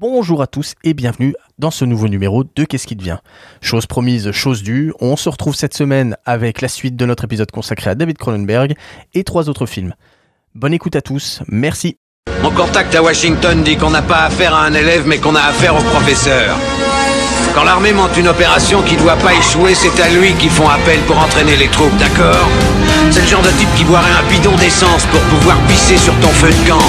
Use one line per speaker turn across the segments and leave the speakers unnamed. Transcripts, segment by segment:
Bonjour à tous et bienvenue dans ce nouveau numéro de Qu'est-ce qui devient? Chose promise, chose due, on se retrouve cette semaine avec la suite de notre épisode consacré à David Cronenberg et trois autres films. Bonne écoute à tous, merci.
Mon contact à Washington dit qu'on n'a pas affaire à un élève mais qu'on a affaire au professeur. Quand l'armée monte une opération qui doit pas échouer, c'est à lui qu'ils font appel pour entraîner les troupes, d'accord C'est le genre de type qui boirait un bidon d'essence pour pouvoir pisser sur ton feu de camp.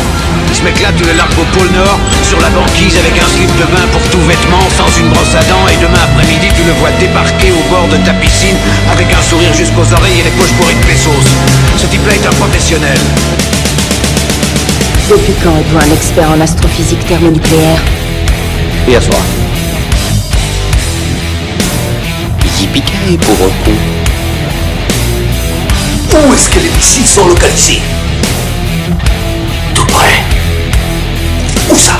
Ce mec-là, tu le largues au pôle Nord, sur la banquise avec un slip de bain pour tout vêtement, sans une brosse à dents, et demain après-midi, tu le vois débarquer au bord de ta piscine avec un sourire jusqu'aux oreilles et les poches pour une pesos. Ce type-là est un professionnel.
Depuis quand êtes-vous un expert en astrophysique thermonucléaire
Hier soir. Yippee pauvre con.
Où est-ce que les missiles sont localisés? Tout près. Où ça?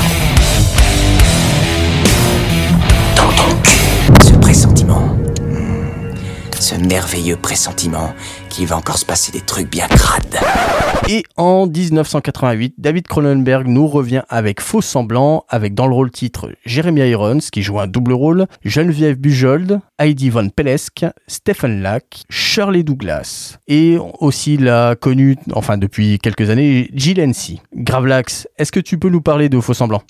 Dans ton cul.
Ce pressentiment. Hmm. Ce merveilleux pressentiment qu'il va encore se passer des trucs bien crades.
Et en 1988, David Cronenberg nous revient avec Faux Semblant, avec dans le rôle titre Jeremy Irons, qui joue un double rôle, Geneviève Bujold, Heidi Von Pelesk, Stephen Lack, Shirley Douglas, et aussi la connue, enfin depuis quelques années, Jill Hensey. Gravelax, est-ce que tu peux nous parler de Faux Semblant?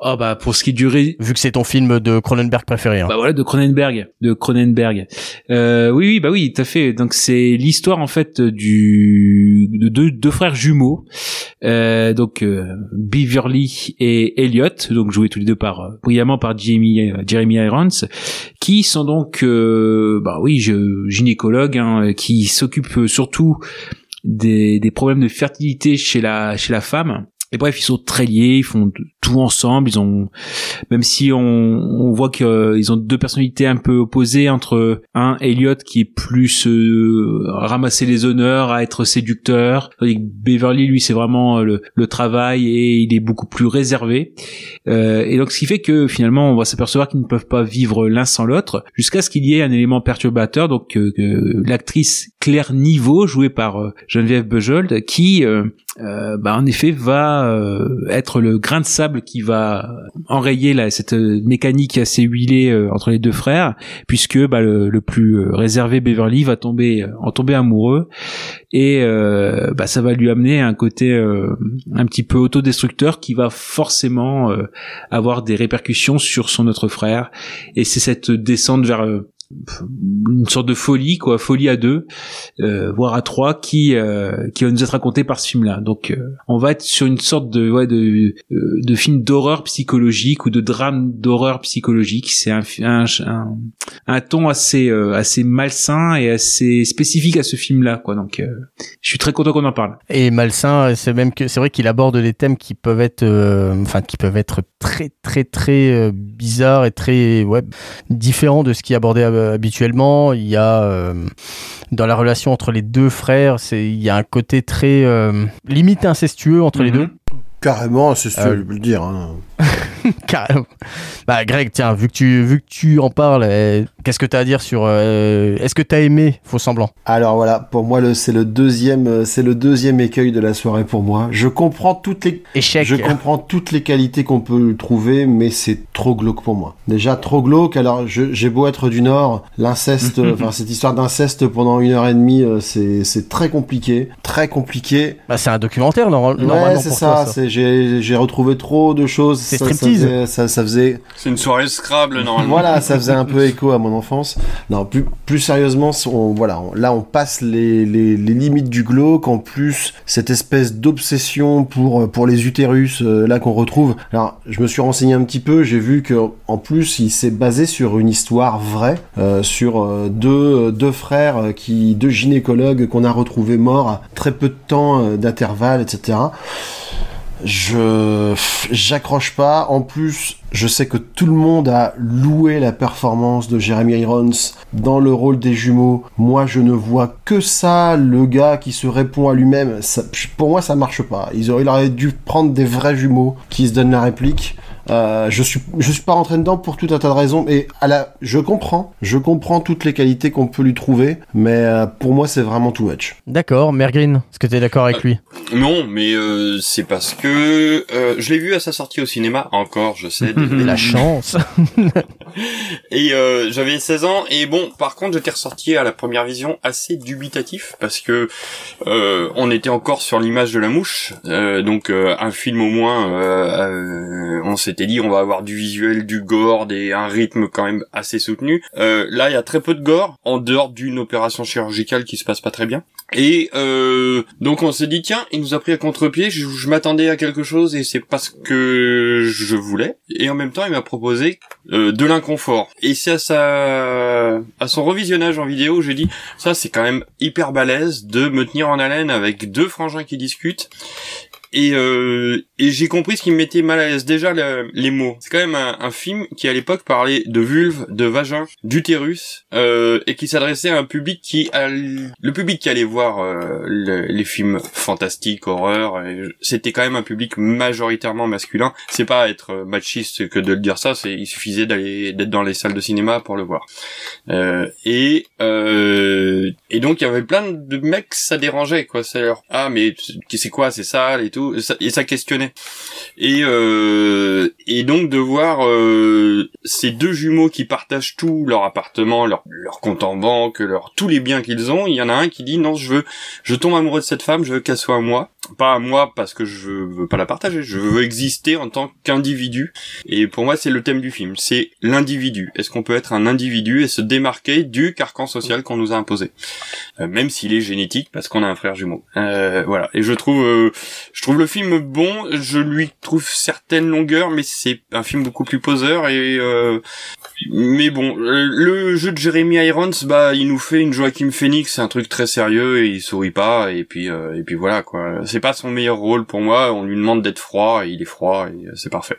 Oh bah pour ce qui est du ré...
Vu que c'est ton film de Cronenberg préféré. Hein.
Bah voilà, de Cronenberg, de Cronenberg. Euh, oui, oui, bah oui, tout à fait. Donc c'est l'histoire en fait du de deux, frères jumeaux, euh, donc euh, Beverly et Elliot, donc joués tous les deux par euh, brillamment par Jeremy, euh, Jeremy Irons, qui sont donc, euh, bah oui, je, gynécologues, hein, qui s'occupent surtout des, des problèmes de fertilité chez la chez la femme. Et bref, ils sont très liés, ils font tout ensemble. Ils ont, même si on, on voit qu'ils euh, ont deux personnalités un peu opposées entre un Elliot qui est plus euh, ramasser les honneurs, à être séducteur, tandis Beverly lui c'est vraiment euh, le, le, travail et il est beaucoup plus réservé. Euh, et donc ce qui fait que finalement on va s'apercevoir qu'ils ne peuvent pas vivre l'un sans l'autre, jusqu'à ce qu'il y ait un élément perturbateur. Donc euh, l'actrice Claire Niveau jouée par Geneviève Bujold qui bah, en effet va être le grain de sable qui va enrayer la, cette mécanique assez huilée euh, entre les deux frères, puisque bah, le, le, plus euh, réservé Beverly va tomber en tomber amoureux. Et euh, bah, ça va lui amener un côté un petit peu autodestructeur qui va forcément avoir des répercussions sur son autre frère. Et c'est cette descente vers une sorte de folie quoi folie à deux euh, voire à trois qui euh, qui va nous être raconté par ce film là donc euh, on va être sur une sorte de ouais de euh, de film d'horreur psychologique ou de drame d'horreur psychologique. C'est un, un, un ton assez euh, assez malsain et assez spécifique à ce film là quoi. Donc je suis très content qu'on en parle.
Et malsain c'est même que c'est vrai qu'il aborde des thèmes qui peuvent être enfin qui peuvent être très très très bizarres et très ouais différents de ce qui est abordé habituellement. Il y a euh, dans la relation entre les deux frères, c'est il y a un côté très euh, limite incestueux entre les
Mhm.
deux.
Carrément incestueux,
Euh,
je peux le dire. hein.
Carrément. Bah Greg, tiens, vu que tu vu que tu en parles, euh, qu'est-ce que tu as à dire sur euh, est-ce que tu as aimé Faux semblant
Alors voilà, pour moi c'est le deuxième, euh, c'est le deuxième écueil de la soirée pour moi. Je comprends toutes les,
Échec.
je comprends toutes les qualités qu'on peut trouver, mais c'est trop glauque pour moi. Déjà trop glauque. Alors j'ai beau être du Nord, l'inceste, enfin cette histoire d'inceste pendant une heure et demie, euh, c'est très compliqué, très compliqué.
Bah, c'est un documentaire normal- normalement
Ouais, c'est ça. j'ai retrouvé trop de choses.
C'est
ça
striptease.
faisait- Ça, ça faisait
C'est une soirée Scrabble normalement.
voilà, ça faisait un peu écho à mon enfance. Non, plus, plus sérieusement, on, voilà, on- là on passe les, les, les limites du glauque. En plus, cette espèce d'obsession pour pour les utérus euh, là qu'on retrouve. Alors, je me suis renseigné un petit peu. J'ai vu que en plus, il s'est basé sur une histoire vraie, euh, sur euh, deux deux frères euh, qui deux gynécologues qu'on a retrouvés morts à très peu de temps euh, d'intervalle, etc. Je j'accroche pas. En plus, je sais que tout le monde a loué la performance de Jeremy Irons dans le rôle des jumeaux. Moi, je ne vois que ça, le gars qui se répond à lui-même. Pour moi, ça marche pas. Ils il aurait dû prendre des vrais jumeaux qui se donnent la réplique. Euh, je suis je suis pas rentré dedans pour tout un tas de raisons et à la je comprends je comprends toutes les qualités qu'on peut lui trouver mais euh, pour moi c'est vraiment too much.
D'accord, Mergreen, est-ce que tu es d'accord avec lui?
Non, mais euh, c'est parce que euh, je l'ai vu à sa sortie au cinéma, encore, je sais. désolé.
La chance
et euh, j'avais 16 ans, et bon, par contre, j'étais ressorti à la première vision assez dubitatif, parce que euh, on était encore sur l'image de la mouche, euh, donc euh, un film au moins, euh, euh, on s'était dit, on va avoir du visuel, du gore, et un rythme quand même assez soutenu. Euh, là, il y a très peu de gore, en dehors d'une opération chirurgicale qui se passe pas très bien. Et euh, donc on s'est dit tiens, il nous a pris à contre-pied. Je, je m'attendais à quelque chose et c'est pas ce que je voulais. Et en même temps, il m'a proposé euh, de l'inconfort. Et c'est à sa à son revisionnage en vidéo, j'ai dit ça c'est quand même hyper balèze de me tenir en haleine avec deux frangins qui discutent. Et, euh, et j'ai compris ce qui me mettait mal à l'aise. Déjà, le- les mots. C'est quand même un, un film qui, à l'époque, parlait de vulve, de vagin, d'utérus, euh, et qui s'adressait à un public qui... le public qui allait voir euh, le- les films fantastiques, horreur, c'était quand même un public majoritairement masculin. C'est pas être euh, machiste que de le dire ça, c'est il suffisait d'aller d'être dans les salles de cinéma pour le voir. Euh, et euh, et donc il y avait plein de mecs ça dérangeait quoi leur ah mais c'est quoi c'est sale et tout? Et ça, questionnait. Et euh, et donc de voir euh, ces deux jumeaux qui partagent tout leur appartement leur leur compte en banque leur tous les biens qu'ils ont il y en a un qui dit non je veux je tombe amoureux de cette femme je veux qu'elle soit à moi pas à moi parce que je veux pas la partager je veux exister en tant qu'individu et pour moi c'est le thème du film c'est l'individu est-ce qu'on peut être un individu et se démarquer du carcan social qu'on nous a imposé? Euh, même s'il est génétique parce qu'on a un frère jumeau. Euh, voilà. Et je trouve, euh, je trouve le film bon. Je lui trouve certaines longueurs, mais c'est un film beaucoup plus poseur et. Euh, mais bon, euh, le jeu de Jeremy Irons, bah, il nous fait une Joaquin Phoenix, c'est un truc très sérieux et il sourit pas et puis euh, et puis voilà quoi. C'est pas son meilleur rôle pour moi. On lui demande d'être froid et il est froid et euh, c'est parfait.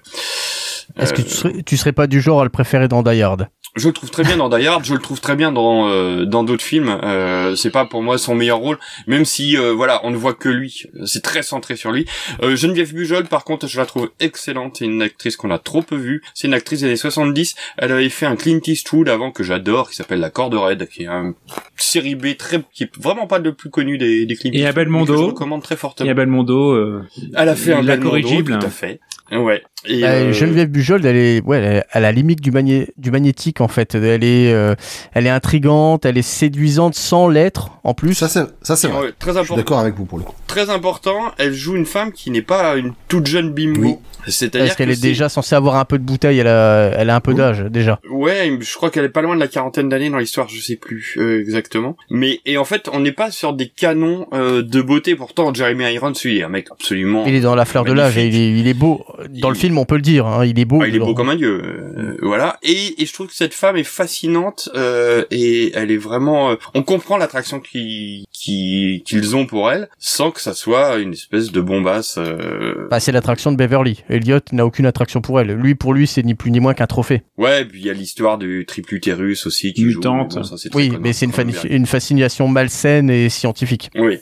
Est-ce que
Euh,
tu serais, tu serais pas du genre à le préférer dans Die Hard?
Je le trouve très bien dans Die Hard, je le trouve très bien dans euh, dans d'autres films. Euh, c'est pas pour moi son meilleur rôle, même si euh, voilà, on ne voit que lui. C'est très centré sur lui. Euh, Geneviève Bujold, par contre, je la trouve excellente. C'est une actrice qu'on a trop peu vue. C'est une actrice des années 70. Elle avait fait un Clint Eastwood avant que j'adore, qui s'appelle La Corde Raide, qui est un série B très, qui est vraiment pas le plus connu des, des Clint
Et
Eastwood,
Abel
mais que
Mondo.
Je recommande très fortement.
Y a Belmondo. Euh,
Elle a fait un
la
Belmondo,
corrigible.
tout à fait. Ouais. Et,
Bah,
euh,
Geneviève Bujold, elle est, ouais, elle est à la limite du, magné- du magnétique en fait. Elle est, euh, elle est intrigante, elle est séduisante sans l'être en plus.
Ça c'est ça c'est vrai.
ouais, très
Je suis
important.
d'accord avec vous pour le coup.
très important, elle joue une femme qui n'est pas une toute jeune bimbo.
Oui.
C'est-à-dire
Parce qu'elle
que
est déjà censée avoir un peu de bouteille, elle a, elle a un peu d'âge déjà.
Ouais, je crois qu'elle est pas loin de la quarantaine d'années dans l'histoire, je sais plus euh, exactement. Mais et en fait, on n'est pas sur des canons euh, de beauté. Pourtant, Jeremy Irons, lui, est un mec absolument.
Il est dans la fleur de l'âge et il est, il est beau. Dans le
Il-
film, on peut le dire, hein, il est beau.
Ah, il est beau comme un dieu, euh, voilà. Et, et je trouve que cette femme est fascinante euh, et elle est vraiment. euh, on comprend l'attraction qui qui qu'ils ont pour elle, sans que ça soit une espèce de bombasse. euh,
Bah, c'est l'attraction de Beverly. Elliot n'a aucune attraction pour elle. Lui, pour lui, c'est ni plus ni moins qu'un trophée.
Ouais, puis il y a l'histoire du triple utérus aussi qui
Mutante.
joue. bon, ça, c'est très
Oui, mais c'est une, fascination malsaine et scientifique.
Oui.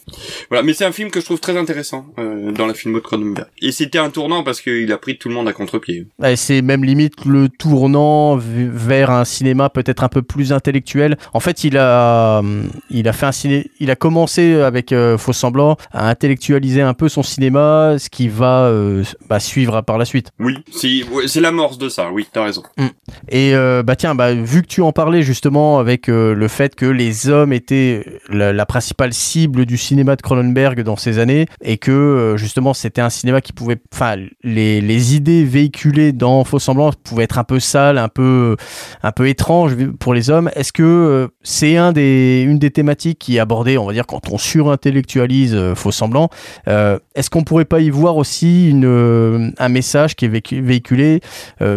Voilà, mais c'est un film que je trouve très intéressant euh, dans la filmo de Cronenberg. Et c'était un tournant parce qu'il a pris tout le monde à contre-pied.
Ouais, c'est même limite le tournant vers un cinéma peut-être un peu plus intellectuel. En fait, il a, hum, il a fait un ciné, il a commencé avec euh, Faux Semblant à intellectualiser un peu son cinéma, ce qui va euh, bah, suivre par la suite.
Oui, c'est l'amorce de ça. Oui, t'as raison.
Et euh, bah tiens, bah, vu que tu en parlais justement avec euh, le fait que les hommes étaient la, la principale cible du cinéma de Cronenberg dans ces années et que euh, justement c'était un cinéma qui pouvait, enfin les, les idées véhiculées dans Faux Semblant pouvaient être un peu sales, un peu un peu étranges pour les hommes. Est-ce que euh, c'est un des une des thématiques qui est abordée, on va dire quand on surintellectualise euh, Faux Semblant euh, Est-ce qu'on pourrait pas y voir aussi une un message qui est véhiculé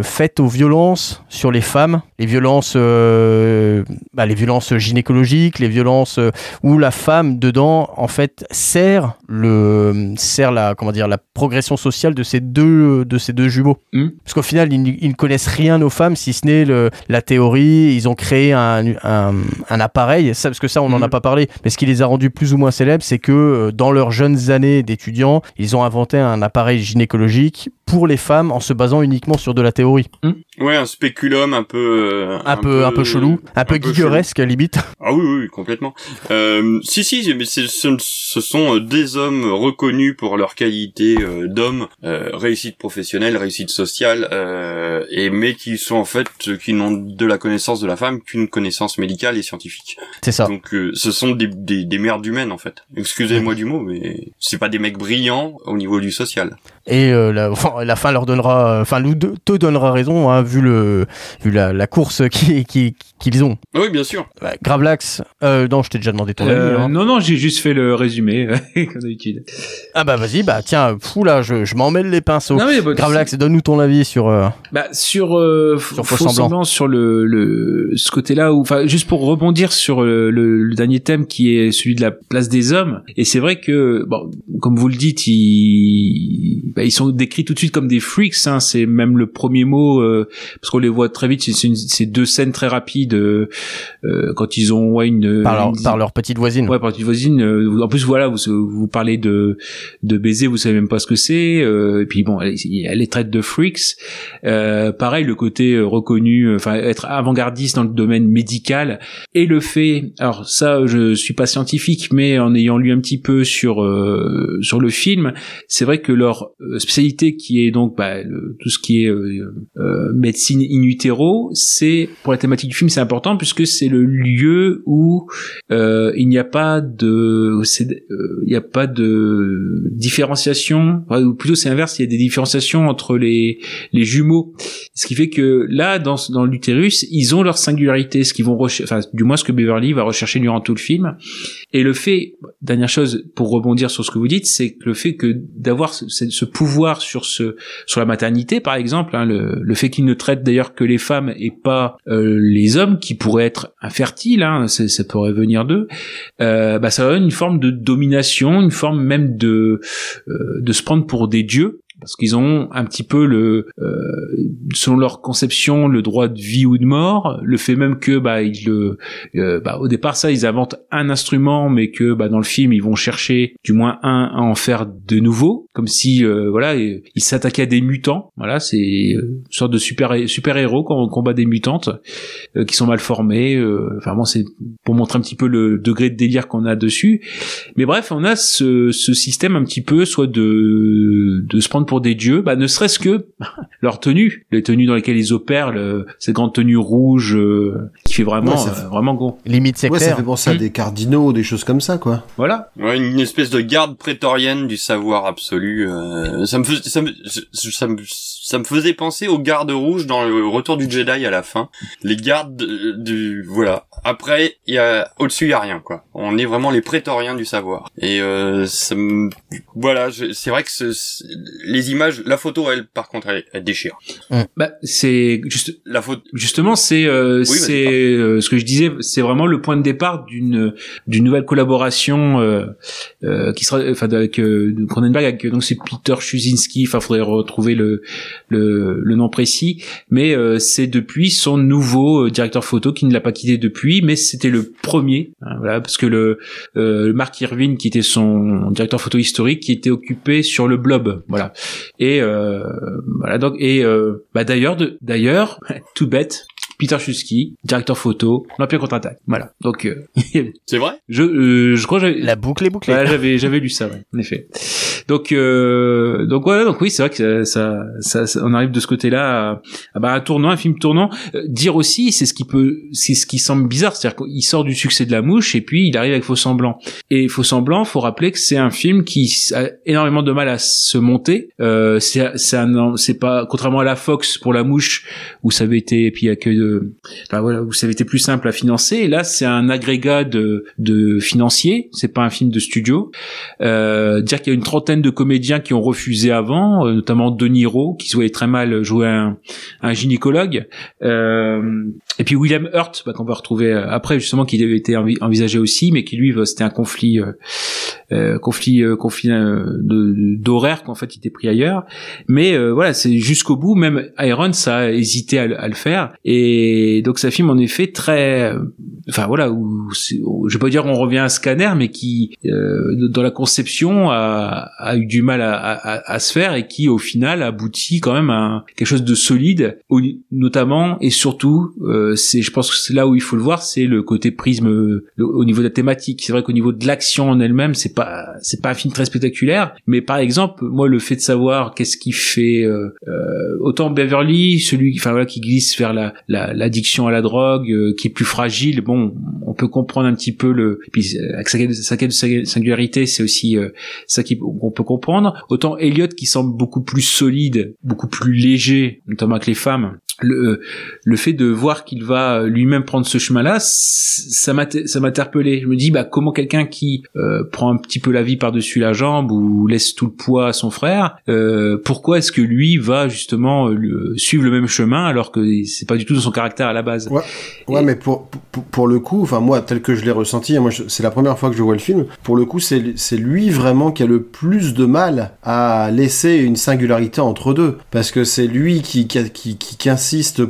faites aux violences sur les femmes, les violences, bah, les violences gynécologiques, les violences où la femme dedans en fait sert le sert la comment dire la progression sociale de ces deux deux jumeaux.
Hmm.
Parce qu'au final ils, ils ne connaissent rien aux femmes si ce n'est le- la théorie. Ils ont créé un, un, un appareil, ça parce que ça on n'en a
Hmm.
pas parlé, mais ce qui les a rendus plus ou moins célèbres, c'est que euh, dans leurs jeunes années d'étudiants, ils ont inventé un appareil gynécologique pour les femmes en se basant uniquement sur de la théorie.
Ouais, un spéculum un peu euh,
Un, peu, un peu chelou, un peu guigueresque limite.
Ah oui, oui, complètement. Euh, si, si, mais ce, ce sont euh, des hommes reconnus pour leur qualité euh, d'hommes, euh, réussite professionnelle, réussite sociale, euh, et mais qui sont en fait qui n'ont de la connaissance de la femme qu'une connaissance médicale et scientifique.
C'est ça.
Donc euh, ce sont des, des, des merdes humaines en fait. Excusez-moi du mot, mais c'est pas des mecs brillants au niveau du social.
Et euh, la, enfin, la fin leur donnera, enfin, nous deux- te donnera raison, hein, vu le, vu la, la course qui- qui- qu'ils ont.
Oui, bien sûr.
Bah, Gravelax, euh, non, je t'ai déjà demandé ton
Euh,
avis. hein.
non, non, j'ai juste fait le résumé, comme d'habitude.
Ah bah vas-y, bah tiens, fou là, je, je m'en mêle les pinceaux.
Non, mais bah,
Gravelax, donne-nous ton avis sur. euh,
Bah sur euh,
Sur
faux
Faux Semblant.
semblant sur le, le ce côté-là où enfin juste pour rebondir sur le, le, le dernier thème qui est celui de la place des hommes et c'est vrai que bon comme vous le dites ils bah, ils sont décrits tout de suite comme des freaks hein, c'est même le premier mot euh, parce qu'on les voit très vite c'est deux scènes très rapides euh, quand ils ont ouais une
par, leur,
une-
par leur petite voisine.
Ouais, par petite voisine. euh, en plus, voilà, vous, vous parlez de de baiser, vous savez même pas ce que c'est. euh, et puis bon, elle, elle les traite de freaks. Pareil, le côté reconnu, enfin être avant-gardiste dans le domaine médical et le fait. Alors ça, je suis pas scientifique, mais en ayant lu un petit peu sur euh, sur le film, c'est vrai que leur spécialité, qui est donc bah, le- tout ce qui est euh, euh, médecine in utero, c'est pour la thématique du film, c'est important puisque c'est le lieu où euh, il n'y a pas de euh, il n'y a pas de différenciation. Ou plutôt c'est inverse il y a des différenciations entre les les jumeaux. Ce qui fait que là dans dans l'utérus ils ont leur singularité ce qu'ils vont enfin du moins ce que Beverly va rechercher durant tout le film. Et le fait dernière chose pour rebondir sur ce que vous dites c'est que le fait que d'avoir ce, pouvoir sur ce sur la maternité par exemple hein, le, fait qu'ils ne traitent d'ailleurs que les femmes et pas euh, les hommes qui pourraient être infertiles hein, ça pourrait venir d'eux euh, bah ça donne une forme de domination une forme même de euh, de se prendre pour des dieux parce qu'ils ont un petit peu le euh, selon leur conception le droit de vie ou de mort. Le fait même que bah ils le euh, bah, au départ ça ils inventent un instrument mais que bah dans le film ils vont chercher du moins un à en faire de nouveau. Comme si euh, voilà ils s'attaquaient à des mutants. Voilà c'est euh, une sorte de super super héros quand on combat des mutantes euh, qui sont mal formés euh, enfin bon c'est pour montrer un petit peu le degré de délire qu'on a dessus. Mais bref on a ce, ce système un petit peu soit de de se prendre pour des dieux bah ne serait-ce que leur tenue les tenues dans lesquelles ils opèrent le, cette grande tenue rouge euh, qui fait vraiment
Ouais, fait-
euh, vraiment gros
Limite, c'est
Ouais, ça fait penser à
Mm.
des cardinaux, des choses comme ça, quoi.
voilà
Ouais, une espèce de garde prétorienne du savoir absolu. euh, ça me faisait, ça me, ça me, ça me faisait penser aux gardes rouges dans le Retour du Jedi à la fin. Les gardes de- du, voilà. Après, il y a au-dessus, il y a rien quoi. On est vraiment les prétoriens du savoir. Et euh, ça me, voilà, je- c'est vrai que ce- les images, la photo, elle, par contre, elle, elle déchire.
bah c'est juste
La photo,
Justement, c'est euh, c'est euh, ce que je disais, c'est vraiment le point de départ d'une d'une nouvelle collaboration euh, euh, qui sera, enfin avec euh, de Cronenberg avec donc c'est Peter Chuzinski. Enfin, faudrait retrouver le le, le nom précis, mais euh, c'est depuis son nouveau euh, directeur photo qui ne l'a pas quitté depuis, mais c'était le premier, hein, voilà, parce que le euh, Mark Irvine qui était son directeur photo historique qui était occupé sur le blob, voilà. Et euh, voilà donc et euh, bah d'ailleurs de d'ailleurs tout bête Peter Chusky, directeur photo, l'Empire contre-attaque. Voilà. Donc euh,
c'est vrai?
je euh, je crois que j'avais
La boucle est bouclée.
voilà, j'avais j'avais lu ça, ouais, en effet. Donc euh, donc voilà, donc oui, c'est vrai que ça, ça, ça- on arrive de ce côté-là à, à, bah, un tournant, un film tournant. Euh, dire aussi, c'est ce qui peut, c'est ce qui semble bizarre, c'est-à-dire qu'il sort du succès de la mouche et puis il arrive avec Faux semblant. Et Faux semblant, faut rappeler que c'est un film qui a énormément de mal à se monter. Euh, c'est c'est un- pas contrairement à la Fox pour la mouche où ça avait été puis il que enfin voilà, où ça avait été plus simple à financer. Là, c'est un agrégat de de financiers. C'est pas un film de studio. Euh, dire qu'il y a une trentaine de comédiens qui ont refusé avant, euh, notamment De Niro, qui voyait très mal jouer un, gynécologue. Euh, et puis William Hurt, bah, qu'on va retrouver euh, après, justement, qui avait été envi- envisagé aussi, mais qui lui, bah, c'était un conflit euh, conflit euh, conflit euh, d'horaire qu'en fait il était pris ailleurs. Mais euh, voilà, c'est jusqu'au bout. Même Iron, ça a hésité à, le- faire. Et donc ça film en effet très, euh, enfin voilà, où je vais pas dire on revient à Scanner, mais qui dans la conception a, a eu du mal à, à- à se faire et qui au final aboutit quand même à quelque chose de solide, notamment et surtout, c'est, je pense que c'est là où il faut le voir, c'est le côté prisme au niveau de la thématique. C'est vrai qu'au niveau de l'action en elle-même, c'est pas, c'est pas un film très spectaculaire, mais par exemple, moi le fait de savoir qu'est-ce qui fait euh, euh, autant Beverly, celui, enfin voilà, qui glisse vers la, la- l'addiction à la drogue, euh, qui est plus fragile, bon, on peut comprendre un petit peu le, puis euh, avec sa, sa de singularité, c'est aussi euh, ça qu'on peut comprendre. Autant Elliot qui semble beaucoup plus solide, beaucoup plus léger, notamment avec les femmes. Le, euh, le fait de voir qu'il va euh, lui-même prendre ce chemin-là, ça m'a interpellé. Je me dis bah comment quelqu'un qui euh, prend un petit peu la vie par-dessus la jambe ou laisse tout le poids à son frère, euh, pourquoi est-ce que lui va justement euh, suivre le même chemin alors que c'est pas du tout dans son caractère à la base?
Ouais, ouais, mais pour, pour, pour le coup, enfin moi, tel que je l'ai ressenti, moi c'est la première fois que je vois le film, pour le coup c'est c'est lui vraiment qui a le plus de mal à laisser une singularité entre deux, parce que c'est lui qui, qui, qui, qui, qui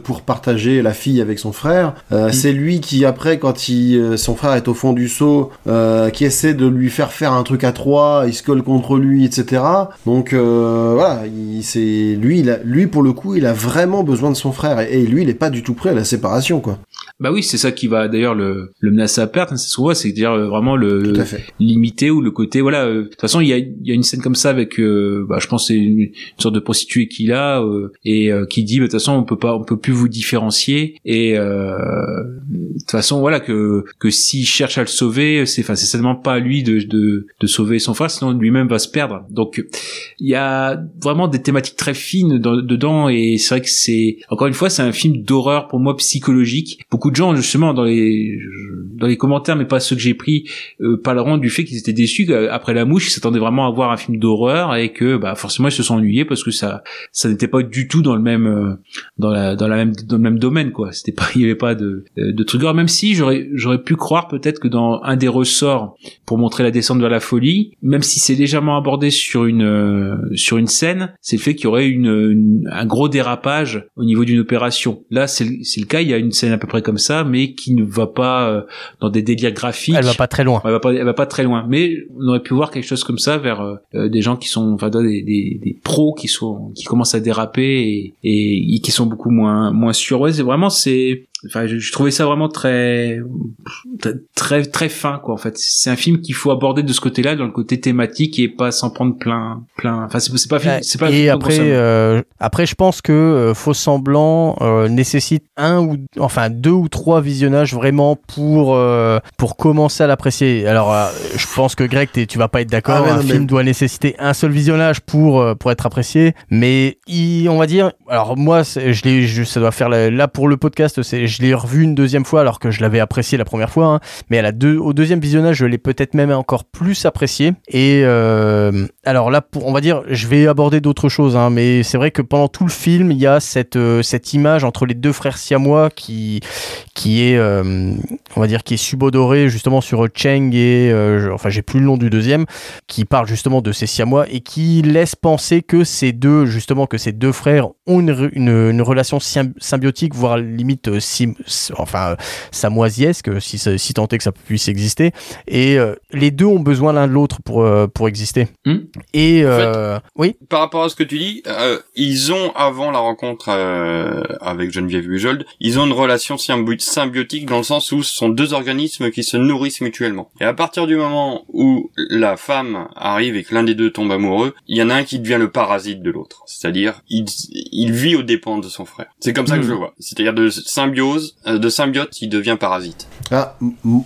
pour partager la fille avec son frère, euh, c'est lui qui après quand il, euh, son frère est au fond du seau, euh, qui essaie de lui faire faire un truc à trois, il se colle contre lui, etc. Donc voilà, il, c'est lui, il a, lui pour le coup, il a vraiment besoin de son frère, et, et lui il est pas du tout prêt à la séparation quoi.
Bah oui, c'est ça qui va d'ailleurs le, le menacer à perdre, hein, c'est ce qu'on voit, c'est-à-dire euh, vraiment le, limité ou le côté voilà euh, de toute façon il y a, y a une scène comme ça avec euh, bah, je pense c'est une, une sorte de prostituée qu'il a euh, et euh, qui dit bah, de toute façon on peut pas on peut plus vous différencier et euh, de toute façon voilà que que s'il cherche à le sauver c'est enfin c'est certainement pas à lui de, de de sauver son frère sinon lui-même va se perdre. Donc il y a vraiment des thématiques très fines dans- dedans et c'est vrai que c'est encore une fois c'est un film d'horreur pour moi psychologique beaucoup de gens justement dans les dans les commentaires mais pas ceux que j'ai pris euh, parleront du fait qu'ils étaient déçus qu'après la mouche ils s'attendaient vraiment à voir un film d'horreur et que bah forcément ils se sont ennuyés parce que ça ça n'était pas du tout dans le même euh, dans la dans la même dans le même domaine quoi. C'était pas il y avait pas de euh, de d'horreur, même si j'aurais j'aurais pu croire peut-être que dans un des ressorts pour montrer la descente vers la folie même si c'est légèrement abordé sur une euh, sur une scène c'est le fait qu'il y aurait une, une- un gros dérapage au niveau d'une opération. Là c'est le cas il y a une scène à peu près comme ça mais qui ne va pas euh, dans des délires graphiques
Elle va pas très loin.
elle va pas, elle va pas très loin. Mais on aurait pu voir quelque chose comme ça vers euh, euh, des gens qui sont, enfin, des, des, des pros qui sont, qui commencent à déraper et, et, qui sont beaucoup moins, moins sûrs. Ouais, c'est vraiment, c'est, enfin, je, je trouvais ça vraiment très, très, très, très fin, quoi. En fait, c'est un film qu'il faut aborder de ce côté-là, dans le côté thématique et pas s'en prendre plein, plein. Enfin, c'est c'est pas, c'est pas.
et après, euh, après, je pense que euh, Faux Semblant euh, nécessite un ou enfin deux ou trois visionnages vraiment pour euh, pour commencer à l'apprécier. Alors, euh, je pense que Greg, t'es- tu vas pas être d'accord.
Ah
un
non, mais-
film doit nécessiter un seul visionnage pour euh, pour être apprécié. Mais il, on va dire, alors moi, c'est- je l'ai, je- ça doit faire la- là pour le podcast, c'est, je l'ai revu une deuxième fois alors que je l'avais apprécié la première fois. hein. mais au deuxième visionnage, je l'ai peut-être même encore plus apprécié. Et euh, alors là, pour, on va dire, je vais aborder d'autres choses, hein, mais c'est vrai que pendant tout le film, il y a cette, euh, cette image entre les deux frères siamois qui, qui est, euh, on va dire, qui est subodorée justement sur Cheng et, enfin, j'ai plus le nom du deuxième, qui parle justement de ces siamois et qui laisse penser que ces deux, justement, que ces deux frères ont une, une, une relation symb- symbiotique, voire limite, euh, sim- enfin, euh, samoisiesque, si, ça- si tant est que ça puisse exister. Et euh, les deux ont besoin l'un de l'autre pour, euh, pour exister.
Hmm.
Et euh, oui,
Par rapport à ce que tu dis, euh, ils ont avant la rencontre euh, avec Geneviève Bujold, ils ont une relation symbi- symbiotique dans le sens où ce sont deux organismes qui se nourrissent mutuellement. Et à partir du moment où la femme arrive et que l'un des deux tombe amoureux, il y en a un qui devient le parasite de l'autre. C'est-à-dire, il, il vit aux dépens de son frère. C'est comme ça que
Mhm.
je le vois. C'est-à-dire de symbiose, euh, de symbiote, il devient parasite.
Ah,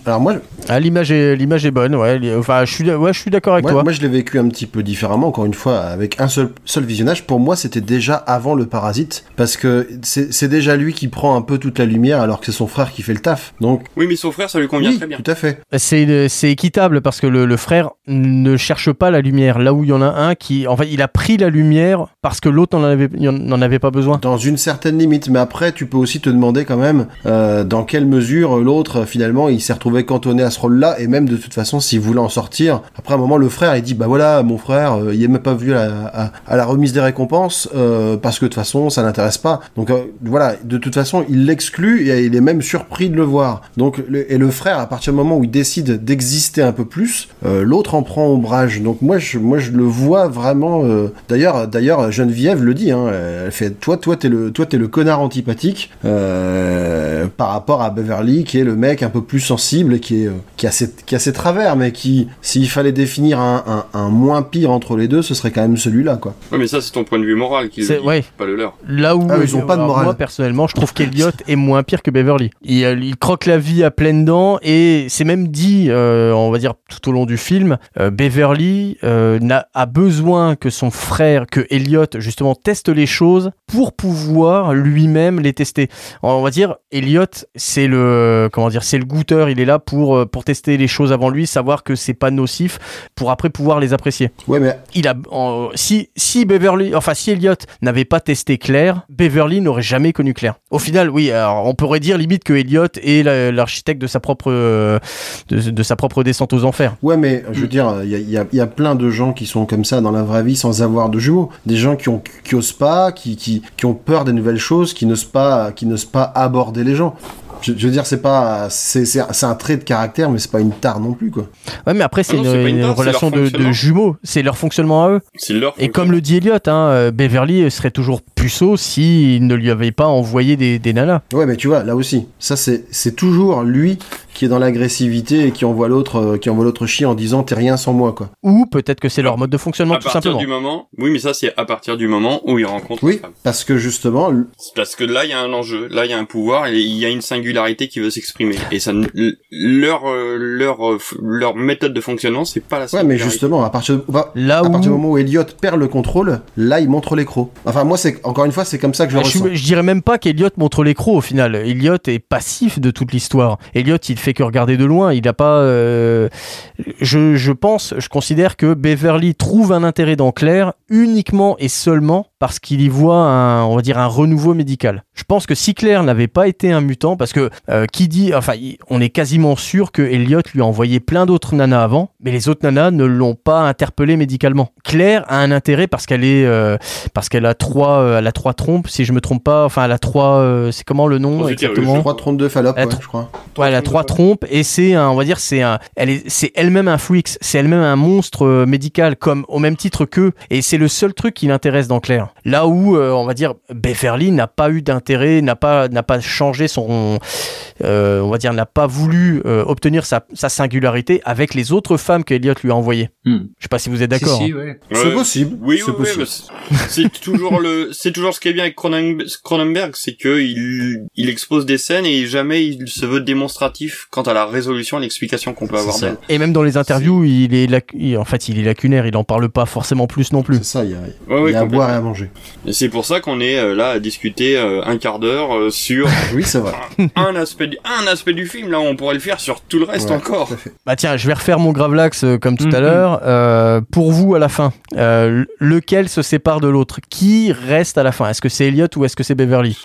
alors moi,
ah, l'image est, l'image est bonne. Ouais, enfin, je suis, ouais, je suis d'accord avec
moi,
toi.
moi, je l'ai vécu un petit peu différemment, encore une fois, avec un seul, seul visionnage. Pour moi, c'était déjà avant le parasite, parce que c'est c'est déjà lui qui prend un peu toute la lumière, alors que c'est son frère qui fait le taf. Donc,
Oui, mais son frère, ça lui convient
oui,
très bien.
tout à fait.
C'est c'est équitable parce que le, le frère ne cherche pas la lumière. Là où il y en a un qui, en fait, il a pris la lumière parce que l'autre n'en avait, n'en pas besoin.
Dans une certaine limite, mais après tu peux aussi te demander quand même euh, dans quelle mesure l'autre finalement il s'est retrouvé cantonné à ce rôle-là et même de toute façon s'il voulait en sortir. Après un moment le frère il dit bah voilà mon frère euh, il est même pas vu à, la remise des récompenses euh, parce que de toute façon ça l'intéresse pas. Donc voilà de toute façon il l'exclut et il est même surpris de le voir. Donc et le frère à partir du moment où il décide d'exister un peu plus, l'autre en prend ombrage. Donc moi je moi je le vois vraiment. D'ailleurs d'ailleurs Geneviève le dit. Hein, elle fait toi toi t'es le toi t'es le connard antipathique euh, par rapport à Beverly qui est le mec un peu plus sensible et qui est euh, qui a ses qui a ses travers mais qui s'il fallait définir un, un, un moins pire entre les deux ce serait quand même celui-là quoi.
Ouais, mais ça, c'est ton point de vue moral qui
C'est- ouais.
pas le leur.
Là où
Ah, ils ont pas de
alors,
morale.
Moi personnellement, je trouve qu'Eliot est moins pire que Beverly. Il, euh, il croque la vie à pleines dents et c'est même dit, euh, on va dire tout au long du film, euh, Beverly euh, n'a a besoin que son frère, que Elliot justement teste les choses pour pouvoir lui-même les tester. On va dire, Elliot, c'est le comment dire, c'est le goûteur. Il est là pour euh, pour tester les choses avant lui, savoir que c'est pas nocif, pour après pouvoir les apprécier
Ouais mais
il a en- si si Beverly enfin si Elliot n'avait pas testé Claire Beverly n'aurait jamais connu Claire au final oui alors on pourrait dire limite que Elliot est la- l'architecte de sa propre euh, de, de sa propre descente aux enfers
Ouais, mais je veux dire, il y a, y a- y a plein de gens qui sont comme ça dans la vraie vie sans avoir de jumeaux. Des gens qui, ont, qui osent pas, qui, qui, qui ont peur des nouvelles choses, qui n'osent pas, qui n'osent pas aborder les gens. Je, je veux dire, c'est pas, c'est, c'est, c'est un trait de caractère, mais c'est pas une tare non plus, quoi.
ouais mais après c'est
Ah non,
une, relation de, jumeaux c'est leur fonctionnement à eux
C'est leur.
et comme le dit Elliot hein, euh, Beverly serait toujours puceau s'il ne lui avait pas envoyé des, des nanas
Ouais, mais tu vois, là aussi, ça c'est, c'est toujours lui qui est dans l'agressivité et qui envoie l'autre, euh, qui envoie l'autre chier en disant t'es rien sans moi, quoi.
ou peut-être que c'est leur mode de fonctionnement
à
tout
partir
simplement
du moment. Oui, mais ça, c'est à partir du moment où ils rencontrent
Oui, parce que justement,
Parce que là, il y a un enjeu, là, il y a un pouvoir, et il y a une singularité qui veut s'exprimer. Et ça, leur, euh, leur, euh, leur méthode de fonctionnement, c'est pas la
ouais, mais justement, à partir, de-
là
à
où
partir du moment où Elliot perd le contrôle, là il montre les crocs. Enfin, moi, c'est encore une fois, c'est comme ça que je le
Ah, je,
ressens.
je dirais même pas qu'Eliot montre l'écro au final. Eliot est passif de toute l'histoire. Eliot, il fait que regarder de loin. Il n'a pas. euh, Je, je pense, je considère que Beverly trouve un intérêt dans Claire uniquement et seulement parce qu'il y voit un, on va dire, un renouveau médical. Je pense que si Claire n'avait pas été un mutant, parce que euh, qui dit, enfin, on est quasiment sûr que Elliot lui a envoyé plein d'autres nanas avant, mais les autres nanas ne l'ont pas interpellé médicalement. Claire a un intérêt parce qu'elle est, euh, parce qu'elle a trois, euh, elle a trois trompes, si je me trompe pas. Enfin, elle a trois, euh, c'est comment le nom
Trois
exactement
utérus.
332 Fallop,
Elle a
ouais,
tr-
je crois.
Ouais, elle a trois trompes et c'est un, on va dire, c'est un, elle est, c'est elle-même un freak, c'est elle-même un monstre médical, comme au même titre qu'eux. Et c'est le seul truc qui l'intéresse dans Claire. Là où, euh, on va dire, Beverly n'a pas eu d'intérêt, n'a pas, n'a pas changé son, euh, on va dire, n'a pas voulu euh, obtenir sa, sa singularité avec les autres femmes que Elliot lui a envoyées.
Hmm.
Je sais pas si vous êtes d'accord.
Si, si,
hein.
ouais.
C'est possible.
Oui,
c'est
oui,
possible.
toujours le, c'est toujours ce qui est bien avec Cronen- Cronenberg, c'est que il, il expose des scènes et jamais il se veut démonstratif quant à la résolution et l'explication qu'on peut avoir
ça.
d'elle.
Et même dans les interviews, il est, lac- il- en fait, il est lacunaire. Il en parle pas forcément plus non plus.
C'est ça, il y a,
Ouais, ouais,
il y a à boire et à manger.
Et c'est pour ça qu'on est euh, là à discuter euh, un quart d'heure euh, sur
Oui, c'est vrai.
un aspect du, un aspect du film. Là, on pourrait le faire sur tout le reste
Ouais,
encore.
Bah tiens, je vais refaire mon gravelax euh, comme tout à
Mhm.
l'heure. Euh, pour vous, à la fin, euh, lequel se sépare de l'autre? Qui reste à la fin? Est-ce que c'est Elliot ou est-ce que c'est Beverly?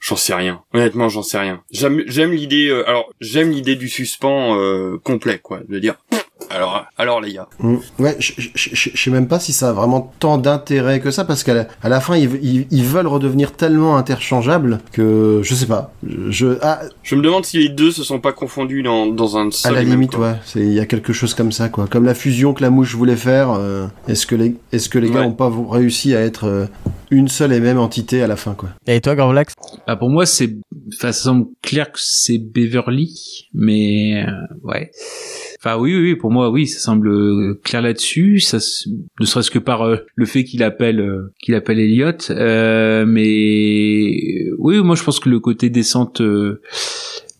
J'en sais rien. Honnêtement, j'en sais rien. J'aime, j'aime l'idée. euh, alors, j'aime l'idée du suspens euh, complet, quoi, de dire. Alors, alors les gars.
Mm. Ouais, je je- je- je- je sais même pas si ça a vraiment tant d'intérêt que ça, parce qu'à la, à la fin, ils, ils- ils veulent redevenir tellement interchangeables que je sais pas. Je, je- ah,
Je me demande si les deux se sont pas confondus dans, dans un
à
seul
la
et même
limite,
corps.
ouais, c'est il y a quelque chose comme ça, quoi. Comme la fusion que la mouche voulait faire. euh, est-ce que les est-ce que les gars ont pas réussi à être euh, une seule et même entité à la fin, quoi?
Et toi, gravelax
Bah, pour moi, c'est, enfin, ça semble clair que c'est Beverly, mais euh, ouais. Oui, oui, pour moi, oui, ça semble euh, clair là-dessus. Ça, ne serait-ce que par euh, le fait qu'il appelle, euh, qu'il appelle. Euh, mais oui, moi, je pense que le côté descente,